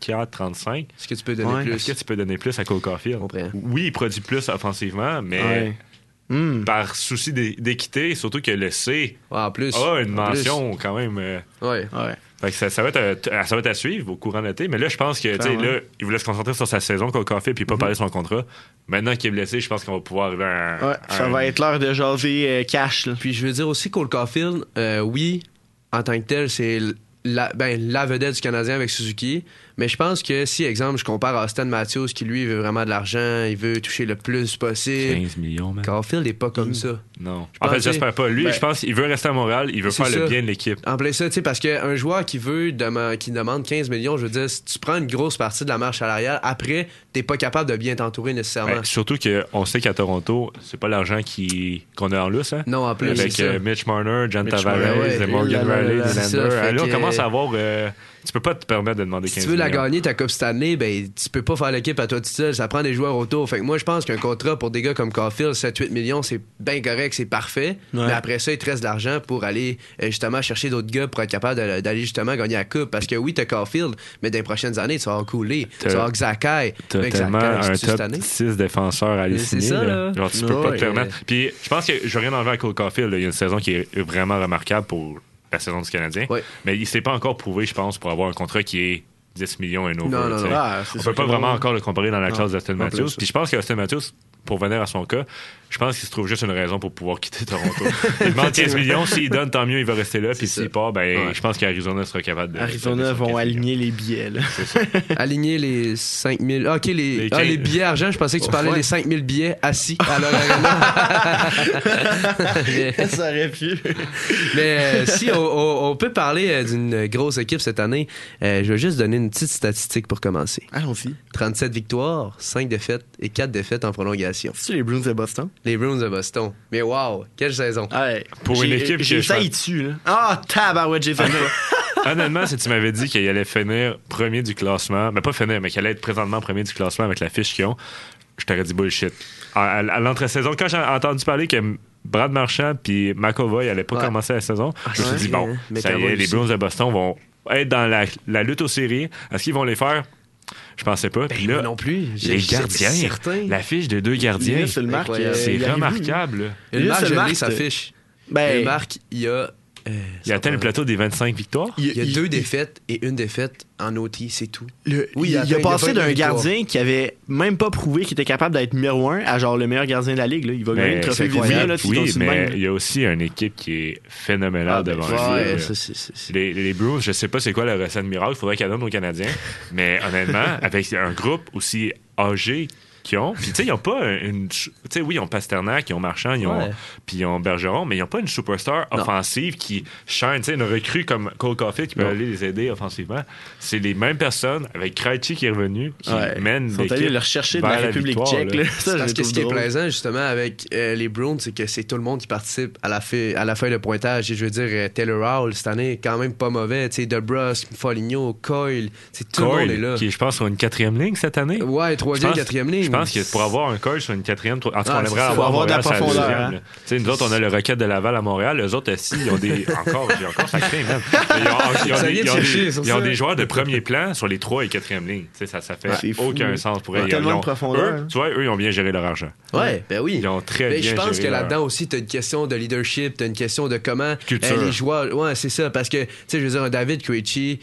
7.34, 35. Est-ce que tu peux donner Ouais. plus? Est-ce que tu peux donner plus à Cole Caulfield? Oui, il produit plus offensivement, mais Ouais. Hmm. par souci d'é- d'équité, surtout que le C Ouais, en plus. a une En plus. mention quand même. euh, Ouais. Ouais. fait que ça, ça va être, à- ça va être à suivre au courant de l'été. Mais là, je pense que, tu sais, Clairement. là, il voulait se concentrer sur sa saison, Cole Caulfield, puis pas parler de son contrat. Maintenant qu'il est blessé, je pense qu'on va pouvoir arriver à un. Ouais, ça un- va être l'heure de jaser euh, cash. Là. Puis je veux dire aussi, Cole Caulfield, euh, oui, en tant que tel, c'est la, ben, la vedette du Canadien avec Suzuki. Mais je pense que si, exemple, je compare à Austin Matthews, qui lui veut vraiment de l'argent, il veut toucher le plus possible. 15 millions, man. Caulfield n'est pas comme ça. Non. Je En fait, j'espère pas. Lui, ben- je pense qu'il veut rester à Montréal, il veut faire le bien de l'équipe. En plein ça, tu sais, parce qu'un joueur qui veut dema- qui demande 15 millions, je veux dire, si tu prends une grosse partie de la marche salariale, après, t'es pas capable de bien t'entourer nécessairement. Ouais, surtout qu'on sait qu'à Toronto, c'est pas l'argent qui... qu'on a en lousse. Hein? Non, en plus, Avec euh, Mitch Marner, John Mitch Tavares, Marner, ouais. Morgan là, Riley, là, Là, on commence à avoir... euh, tu peux pas te permettre de demander 15 Si tu veux la gagner, ta Coupe Stanley, ben, tu peux pas faire l'équipe à toi tout seul. Ça prend des joueurs autour. Fait que moi, je pense qu'un contrat pour des gars comme Caulfield, 7-8 millions, c'est bien correct, c'est parfait. Ouais. Mais après ça, il te reste de l'argent pour aller euh, justement chercher d'autres gars pour être capable d'aller justement gagner la Coupe. Parce que oui, t'as Caulfield, mais dans les prochaines années, tu vas avoir Cooley, tu vas avoir Xakai. T'as Mais tellement un top année? 6 défenseurs à aller signer. ça, là. Genre, tu peux pas te permettre. euh, Puis je pense que je veux rien enlever à Cole Caulfield. Il y a une saison qui est vraiment remarquable pour la saison du Canadien. Mais il s'est pas encore prouvé, je pense, pour avoir un contrat qui est 10 millions et over. Non. Ah, On sûr peut pas que vraiment encore le comparer dans la classe d'Austin non Matthews. Puis je pense qu'Austin Matthews, pour venir à son cas, je pense qu'il se trouve juste une raison pour pouvoir quitter Toronto. il demande 15 millions. S'il donne, tant mieux, il va rester là. Puis s'il part, ben, Ouais. je pense qu'Arizona sera capable de. Arizona vont 15 aligner les billets. Là. Aligner les 5000. Ah, ok, les, Les ah, les billets argent. Je pensais que tu parlais ouais. des 5000 billets assis à l'Arena. ça aurait pu. mais, euh, si on, on- on peut parler euh, d'une grosse équipe cette année, euh, je vais juste donner une petite statistique pour commencer. Allons-y. 37 victoires, 5 défaites et 4 défaites en prolongation. C'est les Bruins de Boston? Les Bruins de Boston. Mais wow, quelle saison. Ouais. Pour une équipe J'ai failli dessus. Là. Ah, tabarouette, j'ai failli. Honnêtement, si tu m'avais dit qu'il allait finir premier du classement, mais pas finir, mais qu'il allait être présentement premier du classement avec la fiche qu'ils ont, je t'aurais dit bullshit. À, à- à l'entre-saison, quand j'ai entendu parler que Brad Marchand puis McAvoy n'allaient pas Ouais. commencer la saison, je me suis dit, bon, mais ça y est, les. Bruins de Boston vont être dans la, la lutte aux séries. Est-ce qu'ils vont les faire? Je pensais pas. Puis Ben, moi là, non plus. J'ai- les gardiens, la fiche de deux gardiens, c'est remarquable. là. Une marque, c'est- fiche. Ben, Une marque, il y a. euh, Il atteint le plateau des 25 victoires. Il y a deux défaites et une défaite en OT, c'est tout. Le- Oui, il, a il a passé pas d'un gardien qui avait même pas prouvé qu'il était capable d'être numéro un à genre le meilleur gardien de la ligue. Là. Il va gagner le trophée Oui, mais il y a aussi une équipe qui est phénoménale Ah, ben, devant ouais, lui. Les, les Bruins, je sais pas c'est quoi la recette miracle, il faudrait qu'elle donne aux Canadiens. Mais honnêtement, avec un groupe aussi âgé qu'ils ont, puis tu sais, ils ont pas une. Tu sais, oui, ils ont Pasternak, ils ont Marchand, ils ont, Ouais. puis ils ont Bergeron, mais ils ont pas une superstar Non. offensive qui shine. Tu sais, une recrue comme Cole Caulfield qui peut Non. aller les aider offensivement. C'est les mêmes personnes, avec Krejci qui est revenu, qui Ouais. mènent Ils sont allés le rechercher de la République tchèque. Parce que ce qui est plaisant, justement, avec euh, les Browns, c'est que c'est tout le monde qui participe à la, feuille, à la feuille de pointage. Et je veux dire, euh, Taylor Howell, cette année, quand même pas mauvais. Tu sais, DeBrusque, Foligno, Coyle, tu sais, tout le monde est là. qui, je pense, sur une quatrième ligne cette année. Ouais, troisième, quatrième ligne. Je pense que pour avoir un coach sur une quatrième, en tout cas, Ah, on aimerait avoir, avoir de la profondeur, deuxième, hein. Tu nous autres, on a le Rocket de Laval à Montréal. Eux autres, aussi, ils ont des. Encore, j'ai encore sacré, même. Ils ont, des, joueurs de premier plan sur les trois et quatrième lignes. Tu sais, ça, ça fait fou, aucun sens pour eux. tellement de profondeur, eux, hein. Tu vois, eux, ils ont bien géré leur argent. Ouais, ben oui. Ils ont très Ben, bien je pense que là-dedans aussi, t'as une question de leadership, t'as une question de comment euh, les joueurs. Ouais, c'est ça. Parce que, tu sais, je veux dire, un David Krejci,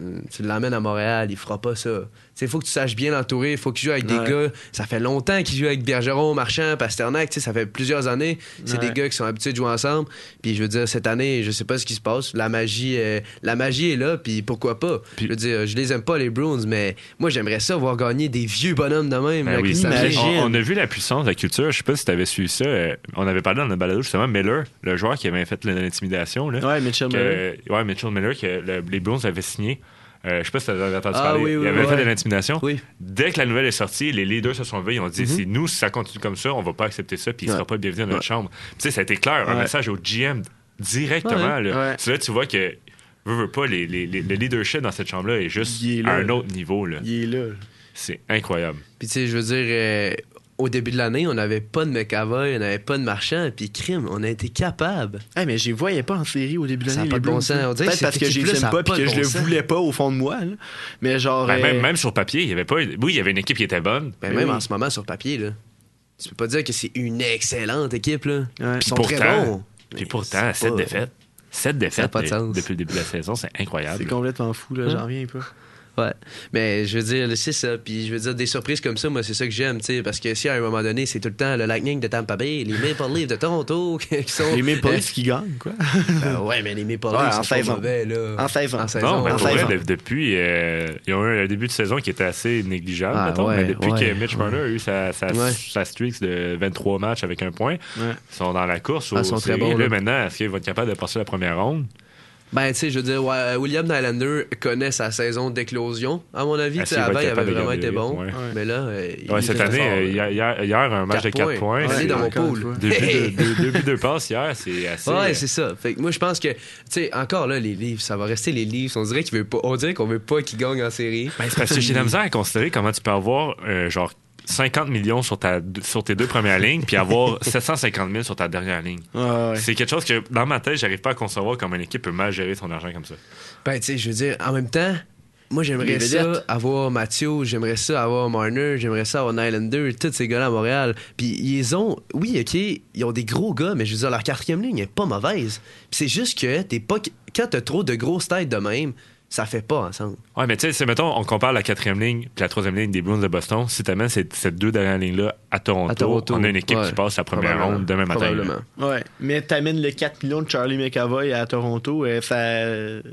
euh, tu l'emmènes à Montréal, il fera pas ça. Il faut que tu saches bien l'entourer, il faut qu'il joue avec Ouais. des gars. Ça fait longtemps qu'il joue avec Bergeron, Marchand, Pasternak, tu sais, ça fait plusieurs années. C'est Ouais. des gars qui sont habitués de jouer ensemble. Puis je veux dire, cette année, je sais pas ce qui se passe. La magie, euh, la magie est là, puis pourquoi pas? Puis- je veux dire, je les aime pas, les Bruins, mais moi, j'aimerais ça voir gagner des vieux bonhommes de même. Ben là, oui, on, on a vu la puissance de la culture. Je sais pas si tu avais suivi ça. euh, on avait parlé dans le balado justement. Miller, le joueur qui avait fait l'intimidation. là, Ouais, Mitchell que- Miller. ouais, Mitchell Miller, que le- les Bruins avaient signé. Euh, je sais pas si tu as entendu Ah parler. oui, oui, il avait oui, fait ouais. de l'intimidation. Oui. Dès que la nouvelle est sortie, les leaders se sont levés. Ils ont dit Mhm. si nous, si ça continue comme ça, on va pas accepter ça, puis il Ouais. sera pas bienvenu dans notre Ouais. chambre. Tu sais, ça a été clair. Un Ouais. message au GM directement. Ouais. là. Ouais. C'est là tu vois que. Veux, veux pas, les, les- les- le leadership dans cette chambre-là est juste est à un autre niveau. là. Il est là. C'est incroyable. Puis tu sais, je veux dire, euh, au début de l'année, on n'avait pas de McAvoy, on n'avait pas de Marchand, puis crime, on a été capable. Ah, mais je les voyais pas en série au début de Ça l'année. pas les de bon sens. là. On dirait que Peut-être parce cette que je les ça aime pas pas puis que je le voulais pas au fond de moi. là. Mais genre. Ben, même, euh, même sur papier, il y avait pas. Oui, il y avait une équipe qui était bonne. Ben, même oui. en ce moment, sur papier, là. Tu peux pas dire que c'est une excellente équipe, là. ouais. Ils Puis sont très pourtant- bons. Puis pourtant, c'est sept pas- défaites. Sept Ça défaites pas de depuis le début de la saison, c'est incroyable. C'est complètement fou, là. J'en reviens pas. Ouais. Mais je veux dire, c'est ça. Puis je veux dire, des surprises comme ça, moi, c'est ça que j'aime, tu sais. Parce que si à un moment donné, c'est tout le temps le Lightning de Tampa Bay, les Maple Leafs de Toronto, qui sont. Les Maple Leafs qui gagnent, quoi. Ben ouais, mais les Maple Ouais, Leafs en sont pas mauvais, là. En saison. En saison. Non, mais en vrai, depuis, euh, ils ont eu un début de saison qui était assez négligeable, Ah, mettons, ouais, mais depuis ouais, que Mitch Marner a eu sa, sa, Ouais. sa streak de 23 matchs avec un point, Ouais. ils sont dans la course. Ah, ils sont très séries. bons, là. maintenant, est-ce qu'ils vont être capables de passer la première ronde? Ben, tu sais, je veux dire, ouais, William Nylander connaît sa saison d'éclosion, à mon avis. Qu'il va avant, il avait vraiment été bon. ouais. Mais là, euh, il Ouais, cette année, fort, euh, hier, hier, hier, un match de 4 Quatre points. points. dans mon pool. Deux buts, de- deux- deux buts, deux passes hier, c'est assez. Ouais, euh, c'est ça. Fait que moi, je pense que, tu sais, encore là, les livres, ça va rester les livres. On dirait qu'il qu'on veut pas qu'ils gagnent en série. Ben, c'est parce que j'ai la misère à considérer comment tu peux avoir euh, genre 50 millions sur, ta, sur tes deux premières lignes puis avoir 750 000 sur ta dernière ligne. Ouais, ouais. C'est quelque chose que dans ma tête, j'arrive pas à concevoir comment une équipe peut mal gérer son argent comme ça. Ben, tu sais, je veux dire, en même temps, moi, j'aimerais vedettes. ça avoir Mathieu, j'aimerais ça avoir Marner, j'aimerais ça avoir Nylander, tous ces gars-là à Montréal. Puis ils ont, oui, OK, ils ont des gros gars, mais je veux dire, leur quatrième ligne est pas mauvaise. Puis c'est juste que t'es pas, quand t'as trop de grosses têtes de même, ça fait pas ensemble. Ouais, mais tu sais, c'est, mettons, on compare la quatrième ligne puis la troisième ligne des Bruins de Boston. Si t'amènes ces, ces deux dernières lignes-là à Toronto, À Toronto, on a une équipe ouais. qui passe la première ronde demain matin. Probablement. là. Ouais, mais t'amènes le 4 millions de Charlie McAvoy à Toronto, euh, ça.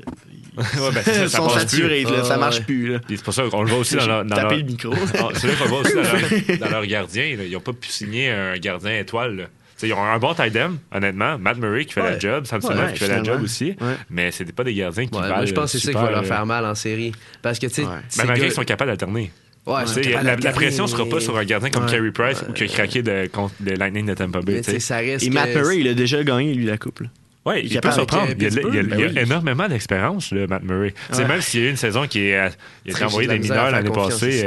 Ouais, ben, ça, Ils ça sont saturés, Ah, marche ouais. plus. Là. C'est pour ça qu'on le voit aussi dans leur, dans Tapez leur- le micro. Ah, c'est vrai qu'on le voit aussi dans leur, dans leur gardien. là. Ils n'ont pas pu signer un gardien étoile. là. Ils ont un bon tight end, honnêtement. Matt Murray qui fait la job, Samsonov Ouais, qui fait la job aussi. Ouais. Mais c'était pas des gardiens qui Ouais, valent je pense que c'est ça qui va leur euh, faire mal en série. Parce que, tu sais, Ben, malgré qu'ils sont capables d'alterner. Ouais, la, pression sera pas sur un gardien comme Ouais. Carey Price Ouais. ou qui a craqué de, contre le Lightning de Tampa Bay. Et Matt Murray, il a déjà gagné, lui, la coupe. là. Ouais, il il, peut surprendre. Il y a, euh, il y a- il y a oui. énormément d'expérience, Matt Murray. Ouais. Même s'il y a eu une saison qui est, il a été envoyé des mineurs l'année passée.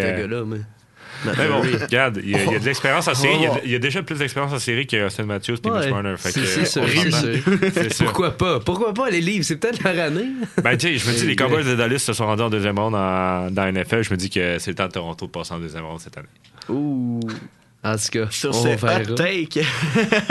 Mais- bon, regarde, il y a, il y a de l'expérience en série. Il y a, Oh. il y a déjà plus d'expérience en série que Austin Matthews et Ouais. Mitch Marner. Fait C'est que, c'est sûr, on c'est s'entend. sûr. C'est sûr. Pourquoi pas? Pourquoi pas les livres? C'est peut-être leur année. Ben, tu sais, je me dis, les le Cowboys de Dallas se sont rendus en deuxième ronde en- dans la NFL. Je me dis que c'est le temps de Toronto de passer en deuxième ronde cette année. Ouh. En tout cas, Sur on ce verra. hot take,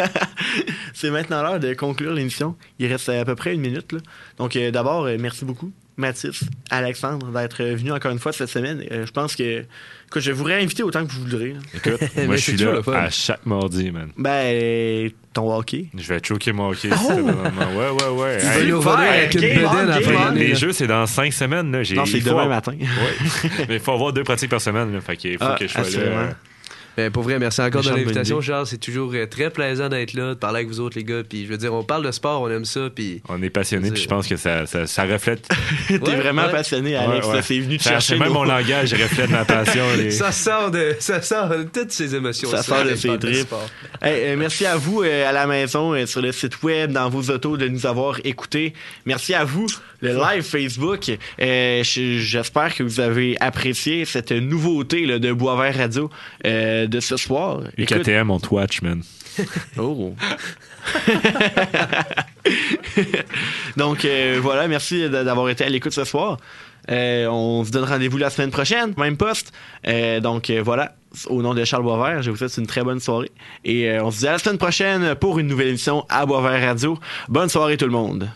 c'est maintenant l'heure de conclure l'émission. Il reste à peu près une minute. là. Donc, euh, d'abord, euh, merci beaucoup, Mathis, Alexandre, d'être venu encore une fois cette semaine. Euh, je pense que, que je vous réinviter autant que vous voudrez. Écoute, moi, je suis là à chaque mardi, man. Ben, ton hockey. Je vais choquer mon hockey. présentement. Ouais, ouais, ouais. Tu nous Super, avec une l'année, les jeux, c'est dans cinq semaines. Là. Non, c'est demain avoir- matin. Ouais. Mais il faut avoir deux pratiques par semaine. Là. Fait qu'il faut Ah, que je sois là. Ben, pour vrai, merci encore de l'invitation. Charles. C'est toujours euh, très plaisant d'être là, de parler avec vous autres, les gars. Puis je veux dire, on parle de sport, on aime ça. Puis On est passionné, puis je pense que ça, ça, ça reflète. T'es Ouais, vraiment ouais. passionné, Alex. Ouais, C'est venu te Ça- chercher. même nos- mon langage reflète ma passion. les- ça sort de, ça sort de toutes ces émotions. Ça sort de ses parle tripes. Hey, euh, merci à vous euh, à la maison, euh, sur le site web, dans vos autos, de nous avoir écoutés. Merci à vous, le live Facebook. Euh, je- J'espère que vous avez apprécié cette nouveauté là, de Boisvert Radio euh, de ce soir. Écoute- UKTM, on Twitch, man. Oh. Donc euh, voilà, merci d'avoir été à l'écoute ce soir. Euh, on se donne rendez-vous la semaine prochaine, même poste. Euh, donc euh, voilà, au nom de Charles Boisvert, je vous souhaite une très bonne soirée. Et on se dit à la semaine prochaine pour une nouvelle émission à Boisvert Radio. Bonne soirée tout le monde.